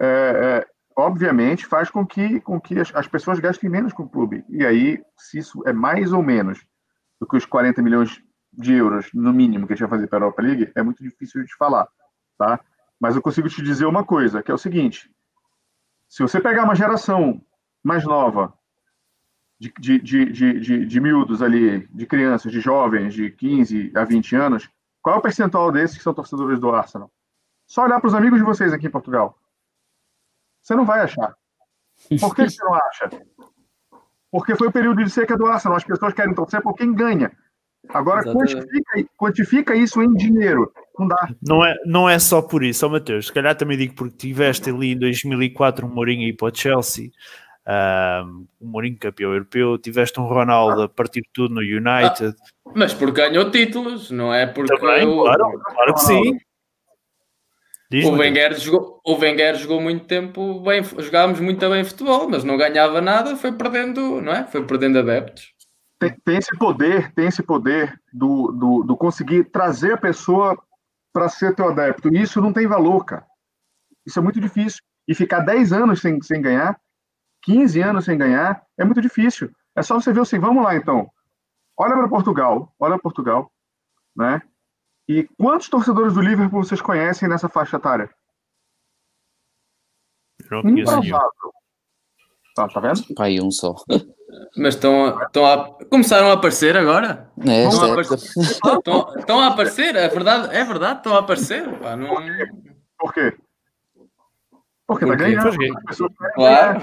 É, é, obviamente faz com que, com que as, as, pessoas gastem menos com o clube. E aí, se isso é mais ou menos do que os 40 milhões de euros, no mínimo, que a gente vai fazer para a Europa League, é muito difícil de falar, tá? Mas eu consigo te dizer uma coisa, que é o seguinte, se você pegar uma geração mais nova, de, de, de, de, de miúdos ali, de crianças, de jovens, de 15 a 20 anos, qual é o percentual desses que são torcedores do Arsenal? Só olhar para os amigos de vocês aqui em Portugal. Você não vai achar. Por que você não acha? Porque foi o período de seca do Arsenal. As pessoas querem torcer por quem ganha. Agora, quantifica, quantifica, isso em dinheiro. Não dá. Não é, não é só por isso, oh, Mateus. Se calhar também digo porque tiveste ali em 2004 um Mourinho aí para o Chelsea, um, um Mourinho campeão europeu, tiveste um Ronaldo a partir de tudo no United. Ah, mas porque ganhou títulos, não é porque. Também, eu... claro, claro que sim. O, Wenger jogou, o Wenger jogou muito tempo bem, jogávamos muito bem futebol, mas não ganhava nada, foi perdendo, não é? Foi perdendo adeptos. Tem, tem esse poder, tem esse poder do, do, do conseguir trazer a pessoa para ser teu adepto. E isso não tem valor, cara. Isso é muito difícil. E ficar 10 anos sem, sem ganhar, 15 anos sem ganhar, é muito difícil. É só você ver assim, vamos lá então. Olha para Portugal, olha Portugal, né? E quantos torcedores do Liverpool vocês conhecem nessa faixa etária? Improvável. Tá, tá vendo? Pai, um só. Mas estão, estão a, começaram a aparecer agora? É, estão, a aparecer, estão, estão, a aparecer, é verdade, é verdade, estão a aparecer. Pá, não... Por quê? Porque tá ganhando. Claro.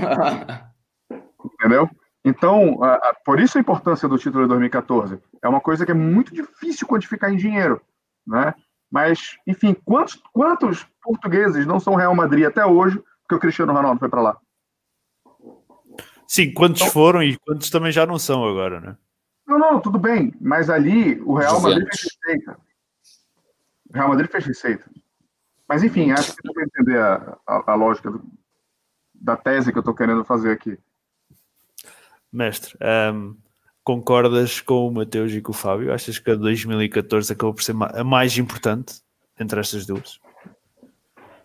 Entendeu? Então, a, a, por isso a importância do título de 2014. É uma coisa que é muito difícil quantificar em dinheiro né? Mas, enfim, quantos, quantos portugueses não são Real Madrid até hoje porque o Cristiano Ronaldo foi para lá? Sim, quantos então, foram e quantos também já não são agora, né? Não, não, tudo bem. Mas ali o Real Madrid fez receita. O Real Madrid fez receita. Mas, enfim, acho que dá para entender a, a, a lógica do, da tese que eu estou querendo fazer aqui. Mestre, um, concordas com o Mateus e com o Fábio? Achas que a 2014 acabou por ser a mais importante entre estas duas?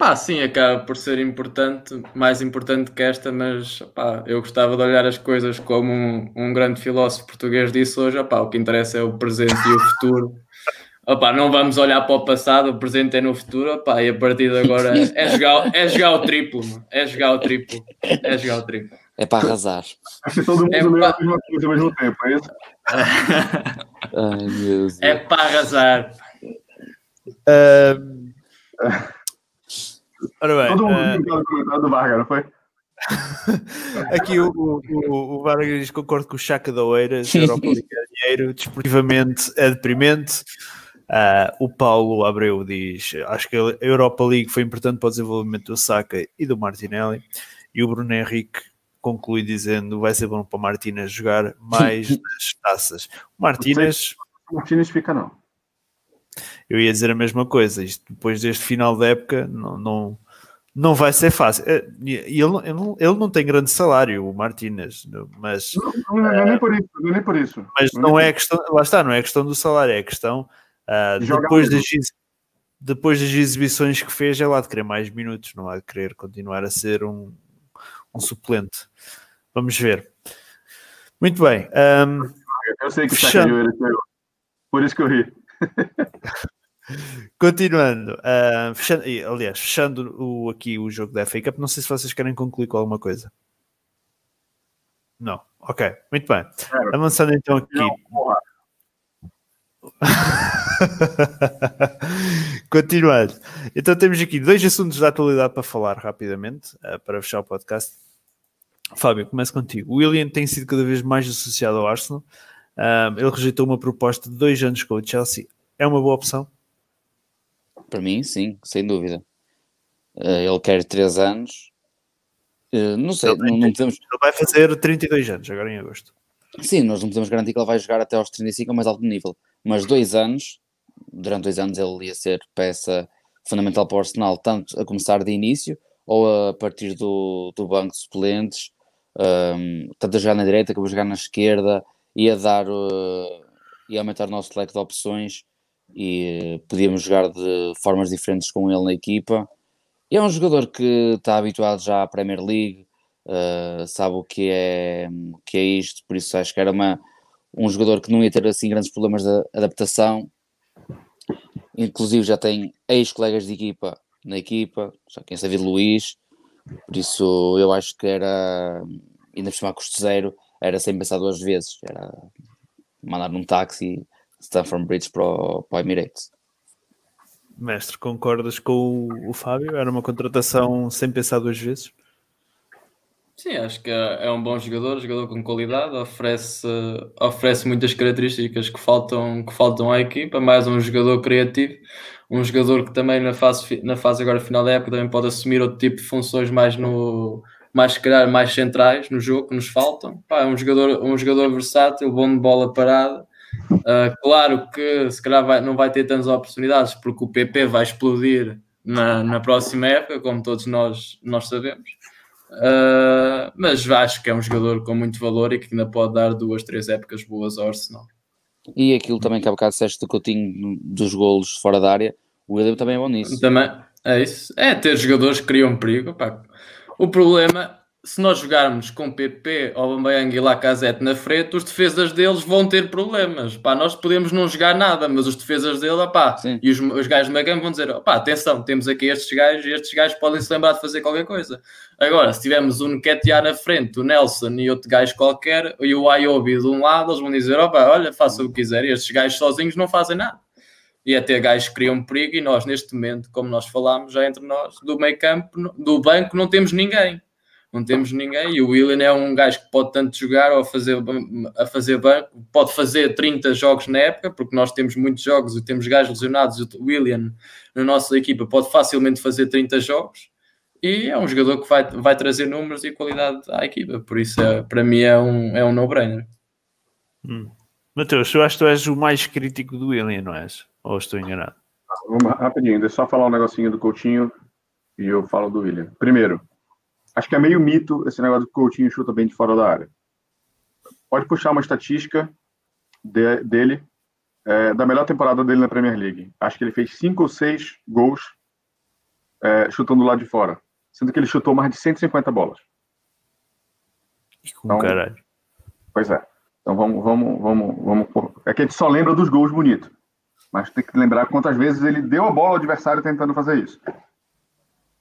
Pá, sim, acaba por ser importante, mais importante que esta, mas pá, eu gostava de olhar as coisas como um, um grande filósofo português disse hoje, pá, o que interessa é o presente e o futuro. Opa, não vamos olhar para o passado, o presente é no futuro, opa, e a partir de agora é jogar, é jogar o triplo, é jogar o triplo, é jogar o triplo. É para arrasar. Todo mundo é leu a mesma coisa ao mesmo tempo, é isso? Ai, meu Deus. É para arrasar. Uh... Ora bem, todo mundo uh... comentário do Vargas, não foi? Aqui o, o, o Vargas diz concordo com o Chaca da Oeiras, Europa Liga é dinheiro, desportivamente é deprimente. Uh, o Paulo Abreu diz: Acho que a Europa League foi importante para o desenvolvimento do Saka e do Martinelli. E o Bruno Henrique conclui dizendo vai ser bom para o Martínez jogar mais nas taças. O Martínez... O Martínez fica não. Eu ia dizer a mesma coisa, isto depois deste final da época não, não, não vai ser fácil. Eh, ele, ele, não, ele não tem grande salário, o Martínez, mas... Não, não, é nem por isso, não é nem por isso. Mas não, não é questão, lá está, não é a questão do salário, é a questão uh, depois das, depois das exibições que fez, é lá de querer mais minutos, não há de querer continuar a ser um, um suplente. Vamos ver. Muito bem. Um, eu sei que fechando... está por isso que eu ri. Continuando, uh, fechando, aliás, fechando o, aqui o jogo da FA Cup, não sei se vocês querem concluir com alguma coisa. Não, ok, muito bem. Avançando então aqui. Continuando. Então temos aqui dois assuntos da atualidade para falar rapidamente, uh, para fechar o podcast. Fábio, começo contigo. O William tem sido cada vez mais associado ao Arsenal. Ele rejeitou uma proposta de dois anos com o Chelsea. É uma boa opção? Para mim, sim, sem dúvida. Uh, ele quer três anos. não sei, não, não podemos... ele vai fazer 32 anos agora em agosto. Sim, nós não podemos garantir que ele vai jogar até aos 35 a mais alto nível, mas dois anos, durante dois anos ele ia ser peça fundamental para o Arsenal, tanto a começar de início ou a partir do, do banco de suplentes um, tanto a jogar na direita como a jogar na esquerda, ia dar, uh, aumentar o nosso leque de opções e podíamos jogar de formas diferentes com ele na equipa. E é um jogador que está habituado já à Premier League, uh, sabe o que é, que é isto, por isso acho que era uma, um jogador que não ia ter assim grandes problemas de adaptação. Inclusive já tem ex-colegas de equipa na equipa, já quem sabe Luís, por isso eu acho que era, ainda por cima custo zero, era sem pensar duas vezes, era mandar num táxi Stanford Bridge para o, para o Emirates. Mestre, concordas com o, o Fábio? Era uma contratação sem pensar duas vezes? Sim, acho que é, é um bom jogador, jogador com qualidade, oferece, oferece muitas características que faltam, que faltam à equipa, mais um jogador criativo, um jogador que também na fase, na fase agora final da época também pode assumir outro tipo de funções mais no mais criar mais centrais no jogo que nos faltam. Pá, é um jogador, um jogador versátil, bom de bola parada. Uh, claro que se calhar vai, não vai ter tantas oportunidades porque o PP vai explodir na, na próxima época, como todos nós, nós sabemos. Uh, mas acho que é um jogador com muito valor e que ainda pode dar duas, três épocas boas ao Arsenal. E aquilo também que há bocado disseste do Coutinho dos golos fora da área, o William também é bom nisso. Também, é isso. É ter jogadores que criam perigo. Pá. O problema se nós jogarmos com PP, Aubameyang e Lacazette na frente, os defesas deles vão ter problemas. Pá, nós podemos não jogar nada, mas os defesas dele, opá, e os, os gajos do meio vão dizer, opá, atenção, temos aqui estes gajos e estes gajos podem se lembrar de fazer qualquer coisa. Agora, se tivermos um Nketiah na frente, o Nelson e outro gajo qualquer, e o Ayobi de um lado, eles vão dizer, opá, olha, faça o que quiser, e estes gajos sozinhos não fazem nada. E até gajos criam perigo, e nós, neste momento, como nós falámos, já entre nós, do meio campo, do banco, não temos ninguém não temos ninguém. E o Willian é um gajo que pode tanto jogar ou a fazer, a fazer banco, pode fazer 30 jogos na época, porque nós temos muitos jogos e temos gajos lesionados. O Willian, na nossa equipa, pode facilmente fazer 30 jogos. E é um jogador que vai, vai trazer números e qualidade à equipa, por isso é, para mim é um, é um no-brainer. Hum. Mateus, eu acho que tu és o mais crítico do Willian, não és? Ou estou enganado? Vamos rapidinho, deixa eu só falar um negocinho do Coutinho e eu falo do William. Primeiro, acho que é meio mito esse negócio do Coutinho chuta bem de fora da área. Pode puxar uma estatística de, dele, é, da melhor temporada dele na Premier League. Acho que ele fez cinco ou seis gols é, chutando lá de fora, sendo que ele chutou mais de 150 bolas. Então, caralho. Pois é. Então vamos, vamos, vamos, vamos. É que a gente só lembra dos gols bonitos. Mas tem que lembrar quantas vezes ele deu a bola ao adversário tentando fazer isso.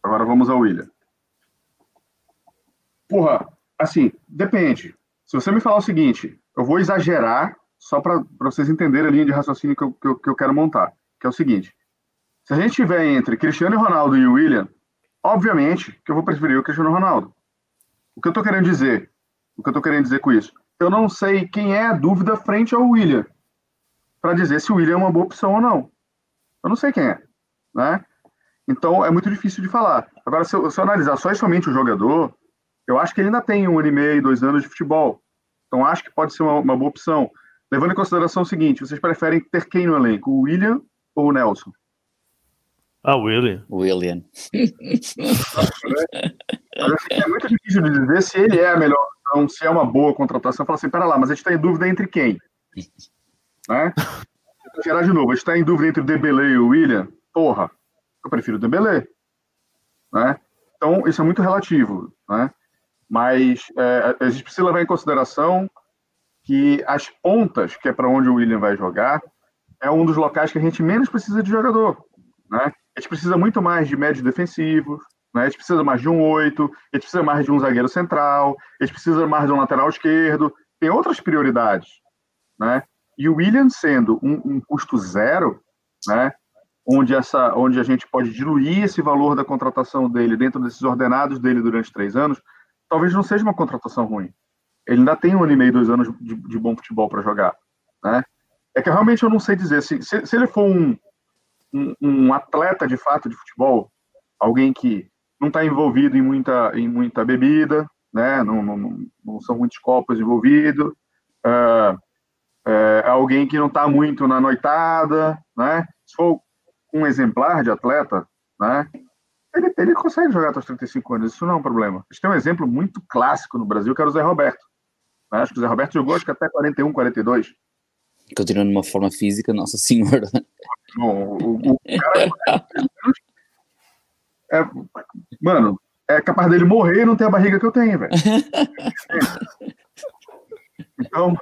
Agora vamos ao William. Porra, assim, depende. Se você me falar o seguinte, eu vou exagerar só para vocês entenderem a linha de raciocínio que eu, que, eu, que eu quero montar, que é o seguinte. Se a gente tiver entre Cristiano Ronaldo e William, obviamente que eu vou preferir o Cristiano Ronaldo. O que eu estou querendo dizer? O que eu estou querendo dizer com isso? Eu não sei quem é a dúvida frente ao William para dizer se o William é uma boa opção ou não. Eu não sei quem é, né? Então é muito difícil de falar. Agora, se eu, se eu analisar só e somente o jogador, eu acho que ele ainda tem um ano e meio, dois anos de futebol. Então acho que pode ser uma, uma boa opção. Levando em consideração o seguinte: vocês preferem ter quem no elenco, o William ou o Nelson? Ah, William. William. É muito difícil de dizer se ele é a melhor opção, se é uma boa contratação. Fala assim, pera lá, mas a gente está em dúvida entre quem? Né? Vou gerar de novo, a gente está em dúvida entre o Dembele e o William? Porra, eu prefiro o Dembele. Né? Então, isso é muito relativo. Né? Mas é, a gente precisa levar em consideração que as pontas, que é para onde o William vai jogar, é um dos locais que a gente menos precisa de jogador. Né? A gente precisa muito mais de médios defensivos, né? a gente precisa mais de um oito, a gente precisa mais de um zagueiro central, a gente precisa mais de um lateral esquerdo, tem outras prioridades. Né? E o William sendo um, um custo zero, né? onde, essa, onde a gente pode diluir esse valor da contratação dele dentro desses ordenados dele durante três anos, talvez não seja uma contratação ruim. Ele ainda tem um ano e meio, dois anos de, de bom futebol para jogar. Né? É que realmente eu não sei dizer. Se, se, se ele for um, um, um, atleta de fato de futebol, alguém que não está envolvido em muita, em muita bebida, né? não, não, não são muitos copos envolvidos, uh, é, alguém que não está muito na noitada, né? se for um exemplar de atleta, né? Ele, ele consegue jogar até os 35 anos, isso não é um problema. A gente tem um exemplo muito clássico no Brasil, que era o Zé Roberto. Né? Acho que o Zé Roberto jogou acho que até 41, 42. Continua numa forma física, nossa senhora. Bom, o, o cara. é, mano, é capaz dele morrer e não ter a barriga que eu tenho, velho. Então,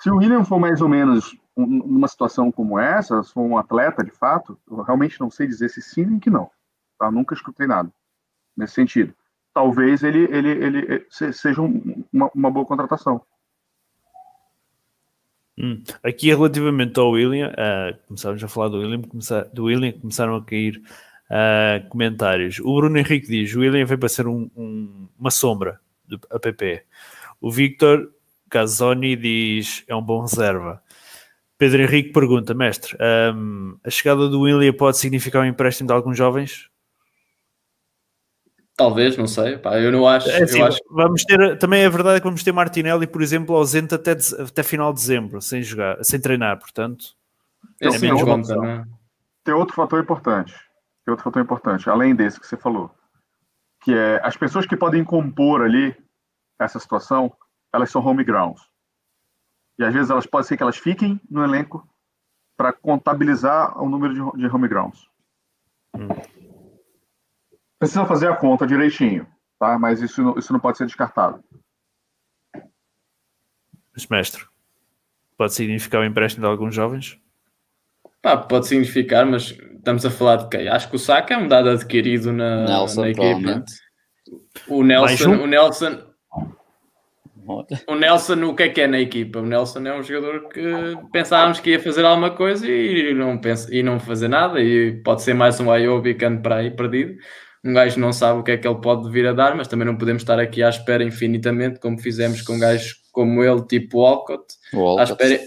se o William for mais ou menos um- numa situação como essa, se for um atleta de fato, eu realmente não sei dizer se sim nem que não. Tá? Nunca escutei nada nesse sentido. Talvez ele, ele, ele se- seja um- uma, uma boa contratação. Hum. Aqui relativamente ao William, ah, começámos a falar do William, do William começaram a cair ah, comentários. O Bruno Henrique diz: o William veio para ser um- um- uma sombra do APP. O Victor Casoni diz: é um bom reserva. Pedro Henrique pergunta: mestre, ahm, a chegada do William pode significar um empréstimo de alguns jovens? Talvez, não sei. Pá, eu não acho. É assim, eu acho vamos ter, também é verdade que vamos ter Martinelli, por exemplo, ausente até, dez- até final de dezembro, sem jogar, sem treinar, portanto. esse é menos conta, né? Tem outro fator importante. Tem outro fator importante, além desse que você falou, que é as pessoas que podem compor ali essa situação, elas são home grounds. E às vezes elas podem ser que elas fiquem no elenco para contabilizar o número de, de home grounds. Precisa fazer a conta direitinho, tá? Mas isso, não- isso não pode ser descartado. Mas, mestre, pode significar o empréstimo de alguns jovens? Pá, pode significar, mas estamos a falar de quem? Acho que o Saka é um dado adquirido na, Nelson, na equipa. O Nelson, um? o Nelson, o Nelson, o que é que é na equipa? O Nelson é um jogador que pensávamos que ia fazer alguma coisa e não, pensa, e não fazer nada. E pode ser mais um Ayobi que ande para aí perdido. Um gajo não sabe o que é que ele pode vir a dar, mas também não podemos estar aqui à espera infinitamente, como fizemos com gajos como ele, tipo Walcott, o à Walcott. espera,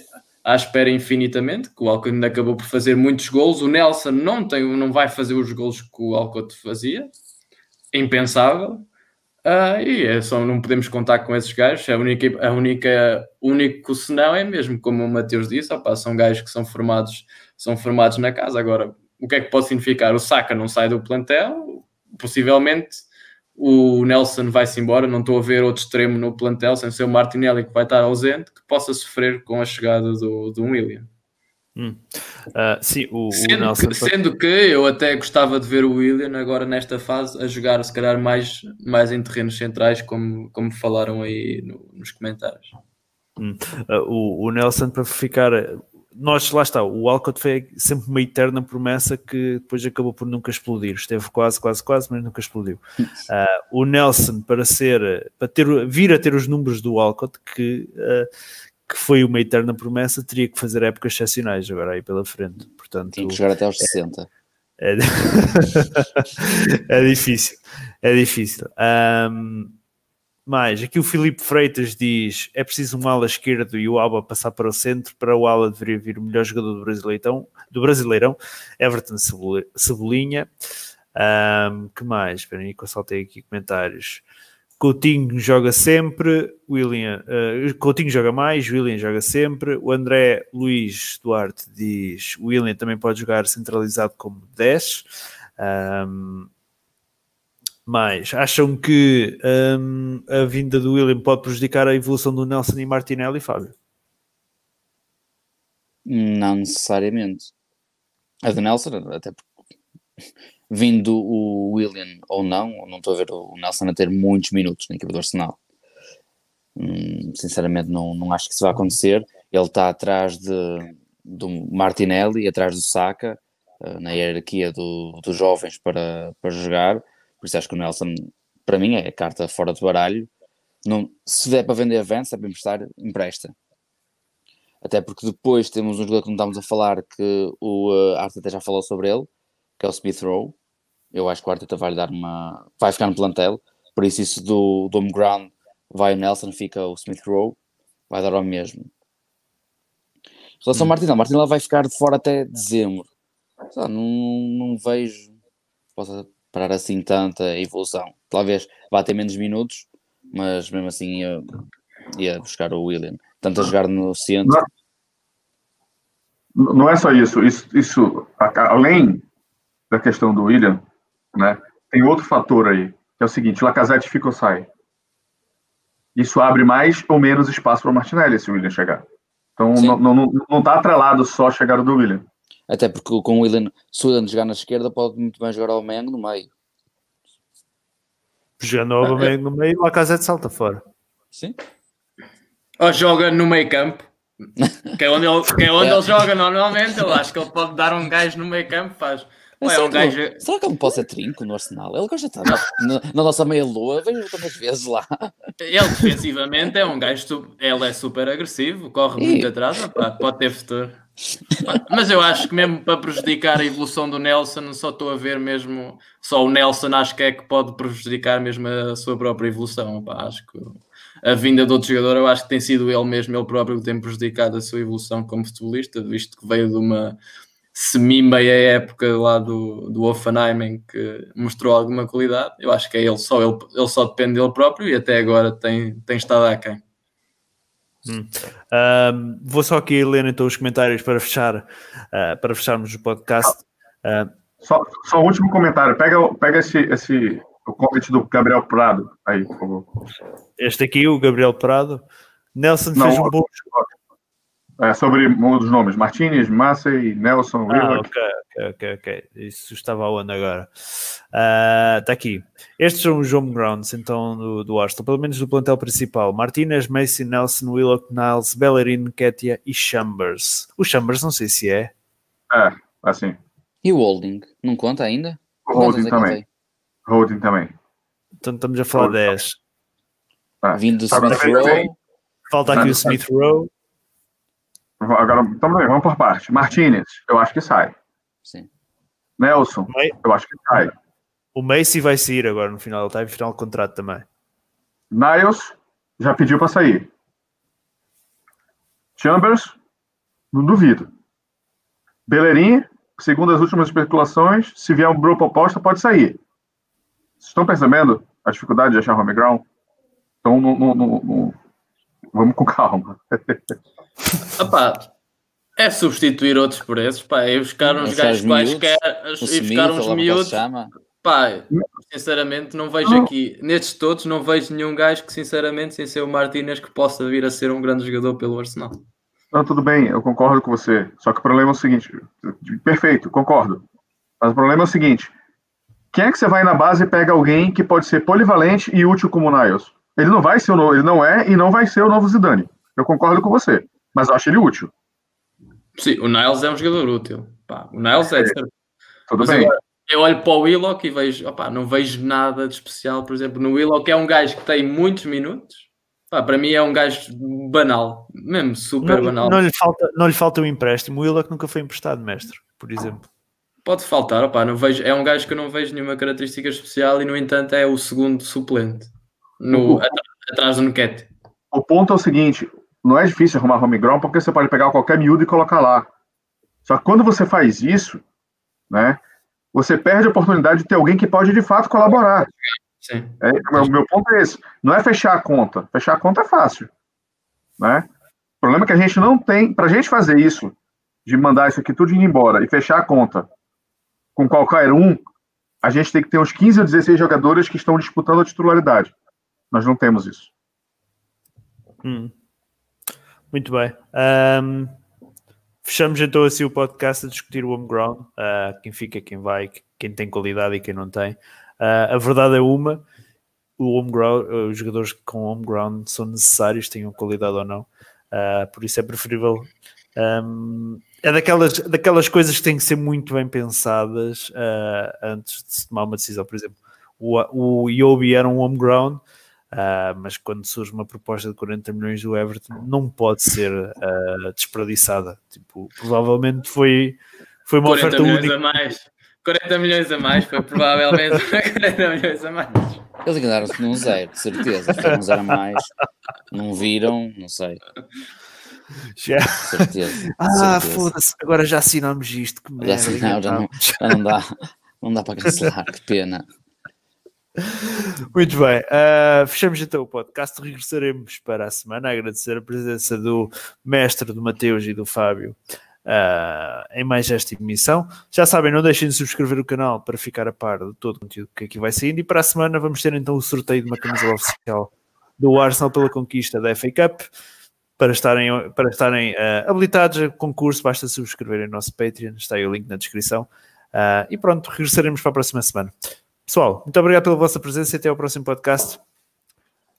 à espera infinitamente, que o Alcott ainda acabou por fazer muitos gols. O Nelson não, tem, não vai fazer os gols que o Alcott fazia, impensável. Ah, e é só não podemos contar com esses gajos. A única, a única, o único senão é mesmo, como o Mateus disse, opá, são gajos que são formados, são formados na casa. Agora, o que é que pode significar? O Saka não sai do plantel, possivelmente o Nelson vai-se embora, não estou a ver outro extremo no plantel, sem ser o Martinelli que vai estar ausente, que possa sofrer com a chegada do, do William. Ah, sim, o, o Sendo Nelson. que, sendo que eu até gostava de ver o William agora nesta fase a jogar, se calhar, mais, mais em terrenos centrais, como, como falaram aí no- nos comentários. Ah, o, o Nelson para ficar. Nós, lá está, o Alcott foi sempre uma eterna promessa que depois acabou por nunca explodir. Esteve quase, quase, quase, mas nunca explodiu. Ah, o Nelson, para ser, para ter, vir a ter os números do Alcott, que, ah, que foi uma eterna promessa, teria que fazer épocas excepcionais agora aí pela frente. Portanto, Tinha que chegar até aos 60. é, é difícil, é difícil. Ahm, mais, aqui o Filipe Freitas diz: é preciso um ala esquerdo e o Alba passar para o centro. Para o ala deveria vir o melhor jogador do Brasileirão, do Brasileirão Everton Cebol- Cebolinha. Ahm, que mais? Espera aí que eu saltei aqui comentários. Coutinho joga sempre, William, eh, Coutinho joga mais, William joga sempre. O André Luiz Duarte diz: William também pode jogar centralizado como 10. Ahm, mais, acham que ahm, a vinda do William pode prejudicar a evolução do Nelson e Martinelli, Fábio? Não necessariamente. A do Nelson, até porque vindo o William ou não, não estou a ver o Nelson a ter muitos minutos na equipa do Arsenal. Hum, sinceramente, não, não acho que isso vai acontecer. Ele está atrás de, do Martinelli, atrás do Saka, eh, na hierarquia do, dos jovens para, para jogar. Por isso acho que o Nelson, para mim, é a carta fora do baralho. Não, se der para vender avanço, é para emprestar, empresta. Até porque depois temos um jogador que não estamos a falar que o uh, Arteta já falou sobre ele, que é o Smith Rowe. Eu acho que o Arteta vai lhe dar uma. vai ficar no plantel. Por isso, isso do, do home ground vai o Nelson, fica o Smith Rowe, vai dar ao mesmo. Em relação ao Martinelli, Martinelli vai ficar de fora até dezembro. Lá, não, não vejo que possa parar assim tanta evolução. Talvez vá ter menos minutos, mas mesmo assim ia, ia buscar o William. Tanto a jogar no centro. Não é só isso. Isso, isso além da questão do William, né? Tem tem outro fator aí, que é o seguinte: Lacazette fica ou sai. Isso abre mais ou menos espaço para o Martinelli se o William chegar. Então Sim. não, não, não, não tá atrelado só a chegada do William. Até porque com o Willian, se o Willian jogar na esquerda, pode muito bem jogar ao Mengo no meio. Jogando novamente no meio, a Lacazette salta fora. Sim. Ou joga no meio campo, que é onde, ele, que é onde ele joga normalmente. Eu acho que ele pode dar um gajo no meio campo, faz. Ou é será, um que gajo. ele, será que ele pode ser trinco no Arsenal? Ele gosta de estar na, na- na nossa meia-lua, vejo tantas vezes lá. Ele defensivamente é um gajo, ele é super agressivo, corre E- muito atrás, pode ter futuro. Mas eu acho que mesmo para prejudicar a evolução do Nelson, só estou a ver mesmo, só o Nelson acho que é que pode prejudicar mesmo a sua própria evolução. opá, acho que a vinda de outro jogador, eu acho que tem sido ele mesmo, ele próprio, que tem prejudicado a sua evolução como futebolista, visto que veio de uma semi-meia época lá do, do Offenheim em que mostrou alguma qualidade. Eu acho que é ele só, ele, ele só depende dele próprio e até agora tem, tem estado aquém. Ahm, vou só aqui ler então os comentários para fechar, ah, para fecharmos o podcast. Ah, Só, só um último comentário. Pega, pega esse, esse o convite do Gabriel Prado aí, por favor. este aqui, o Gabriel Prado. Nelson Não, fez um bom É, sobre um dos nomes: Martinez, Massey, Nelson, Ah, Willock. ok, ok, ok, ok. Isso estava aonde agora? Está aqui. Estes são os home grounds, então, do, do Arsenal, pelo menos do plantel principal. Martinez, Macy, Nelson, Willock, Niles, Bellerin, Ketia e Chambers. O Chambers não sei se é. É, assim. E o Holding? Não conta ainda? O Holding é também. tem? Holding também. Então estamos a falar Holding. 10. Tá. Vindo do Agora Smith vem- Rowe. Falta aqui Tá. o Smith Rowe. Agora, também, vamos por parte. Martinez, eu acho que sai. Sim. Nelson, eu acho que sai. O Macy vai sair agora no final, ele está em final de contrato também. Niles, já pediu para sair. Chambers, não duvido. Bellerin, segundo as últimas especulações, se vier uma boa proposta, pode sair. Vocês estão percebendo a dificuldade de achar home ground? Então, não, não- não- não- vamos com calma. É substituir outros por esses, pá, e buscar uns gajos quaisquer, e buscar uns miúdos, pá, sinceramente não vejo Não. aqui, nestes todos, não vejo nenhum gajo que, sinceramente, sem ser o Martínez, que possa vir a ser um grande jogador pelo Arsenal. Não, tudo bem, eu concordo com você. Só que o problema é o seguinte: perfeito, concordo. Mas o problema é o seguinte: quem é que você vai na base e pega alguém que pode ser polivalente e útil como o Niles? Ele não vai ser o novo, ele não é e não vai ser o novo Zidane. Eu concordo com você, mas eu acho ele útil. Sim, o Niles é um jogador útil. Pá, o Niles é de certeza. Tudo Mas bem. agora, eu olho para o Willock e vejo, opá, não vejo nada de especial, por exemplo, no Willock é um gajo que tem muitos minutos. Pá, para mim é um gajo banal, mesmo super Não, banal. não lhe falta, não lhe falta o empréstimo. O Willock nunca foi emprestado, mestre, por exemplo. Pode faltar, opá, não vejo, é um gajo que eu não vejo nenhuma característica especial e no entanto é o segundo suplente no, Uhum. atrás do Nuquete. O ponto é o seguinte: não é difícil arrumar home ground porque você pode pegar qualquer miúdo e colocar lá. Só que quando você faz isso, né, você perde a oportunidade de ter alguém que pode de fato colaborar. Sim. É, o meu, meu ponto é esse. Não é fechar a conta. Fechar a conta é fácil. Né? O problema é que a gente não tem. Para a gente fazer isso, de mandar isso aqui tudo indo embora e fechar a conta com qualquer um, a gente tem que ter uns 15 ou 16 jogadores que estão disputando a titularidade. Nós não temos isso. Hum. Muito bem. Ahm, fechamos então assim o podcast a discutir o home ground. Ah, quem fica, quem vai, quem tem qualidade e quem não tem. Ah, a verdade é uma: o home ground, os jogadores com home ground são necessários, tenham qualidade ou não. Ah, por isso é preferível. ahm, é daquelas, daquelas coisas que têm que ser muito bem pensadas ah, antes de se tomar uma decisão. Por exemplo, o, o Yobi era um home ground. Uh, mas quando surge uma proposta de 40 milhões do Everton, não pode ser uh, desperdiçada. Tipo, provavelmente foi, foi uma 40 oferta milhões única. a mais. 40 milhões a mais, foi provavelmente 40 milhões a mais. Eles enganaram-se num zero, de certeza. Foi um zero a mais. Não viram, não sei. Já- Certeza. Ah, foda-se, agora já assinamos isto. Que merda, assinamos, já não- enganámos. Já não dá, não dá para cancelar, que pena. Muito bem, uh, fechamos então o podcast. Regressaremos para a semana. Agradecer a presença do mestre, do Mateus e do Fábio uh, em mais esta emissão. Já sabem, não deixem de subscrever o canal para ficar a par de todo o conteúdo que aqui vai saindo. E para a semana vamos ter então o sorteio de uma camisola oficial do Arsenal pela conquista da FA Cup. Para estarem, para estarem uh, habilitados a concurso, basta subscrever o nosso Patreon, está aí o link na descrição. E pronto, regressaremos para a próxima semana. Pessoal, muito obrigado pela vossa presença e até ao próximo podcast.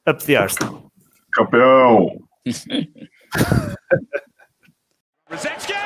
Up the Arsenal. Campeão!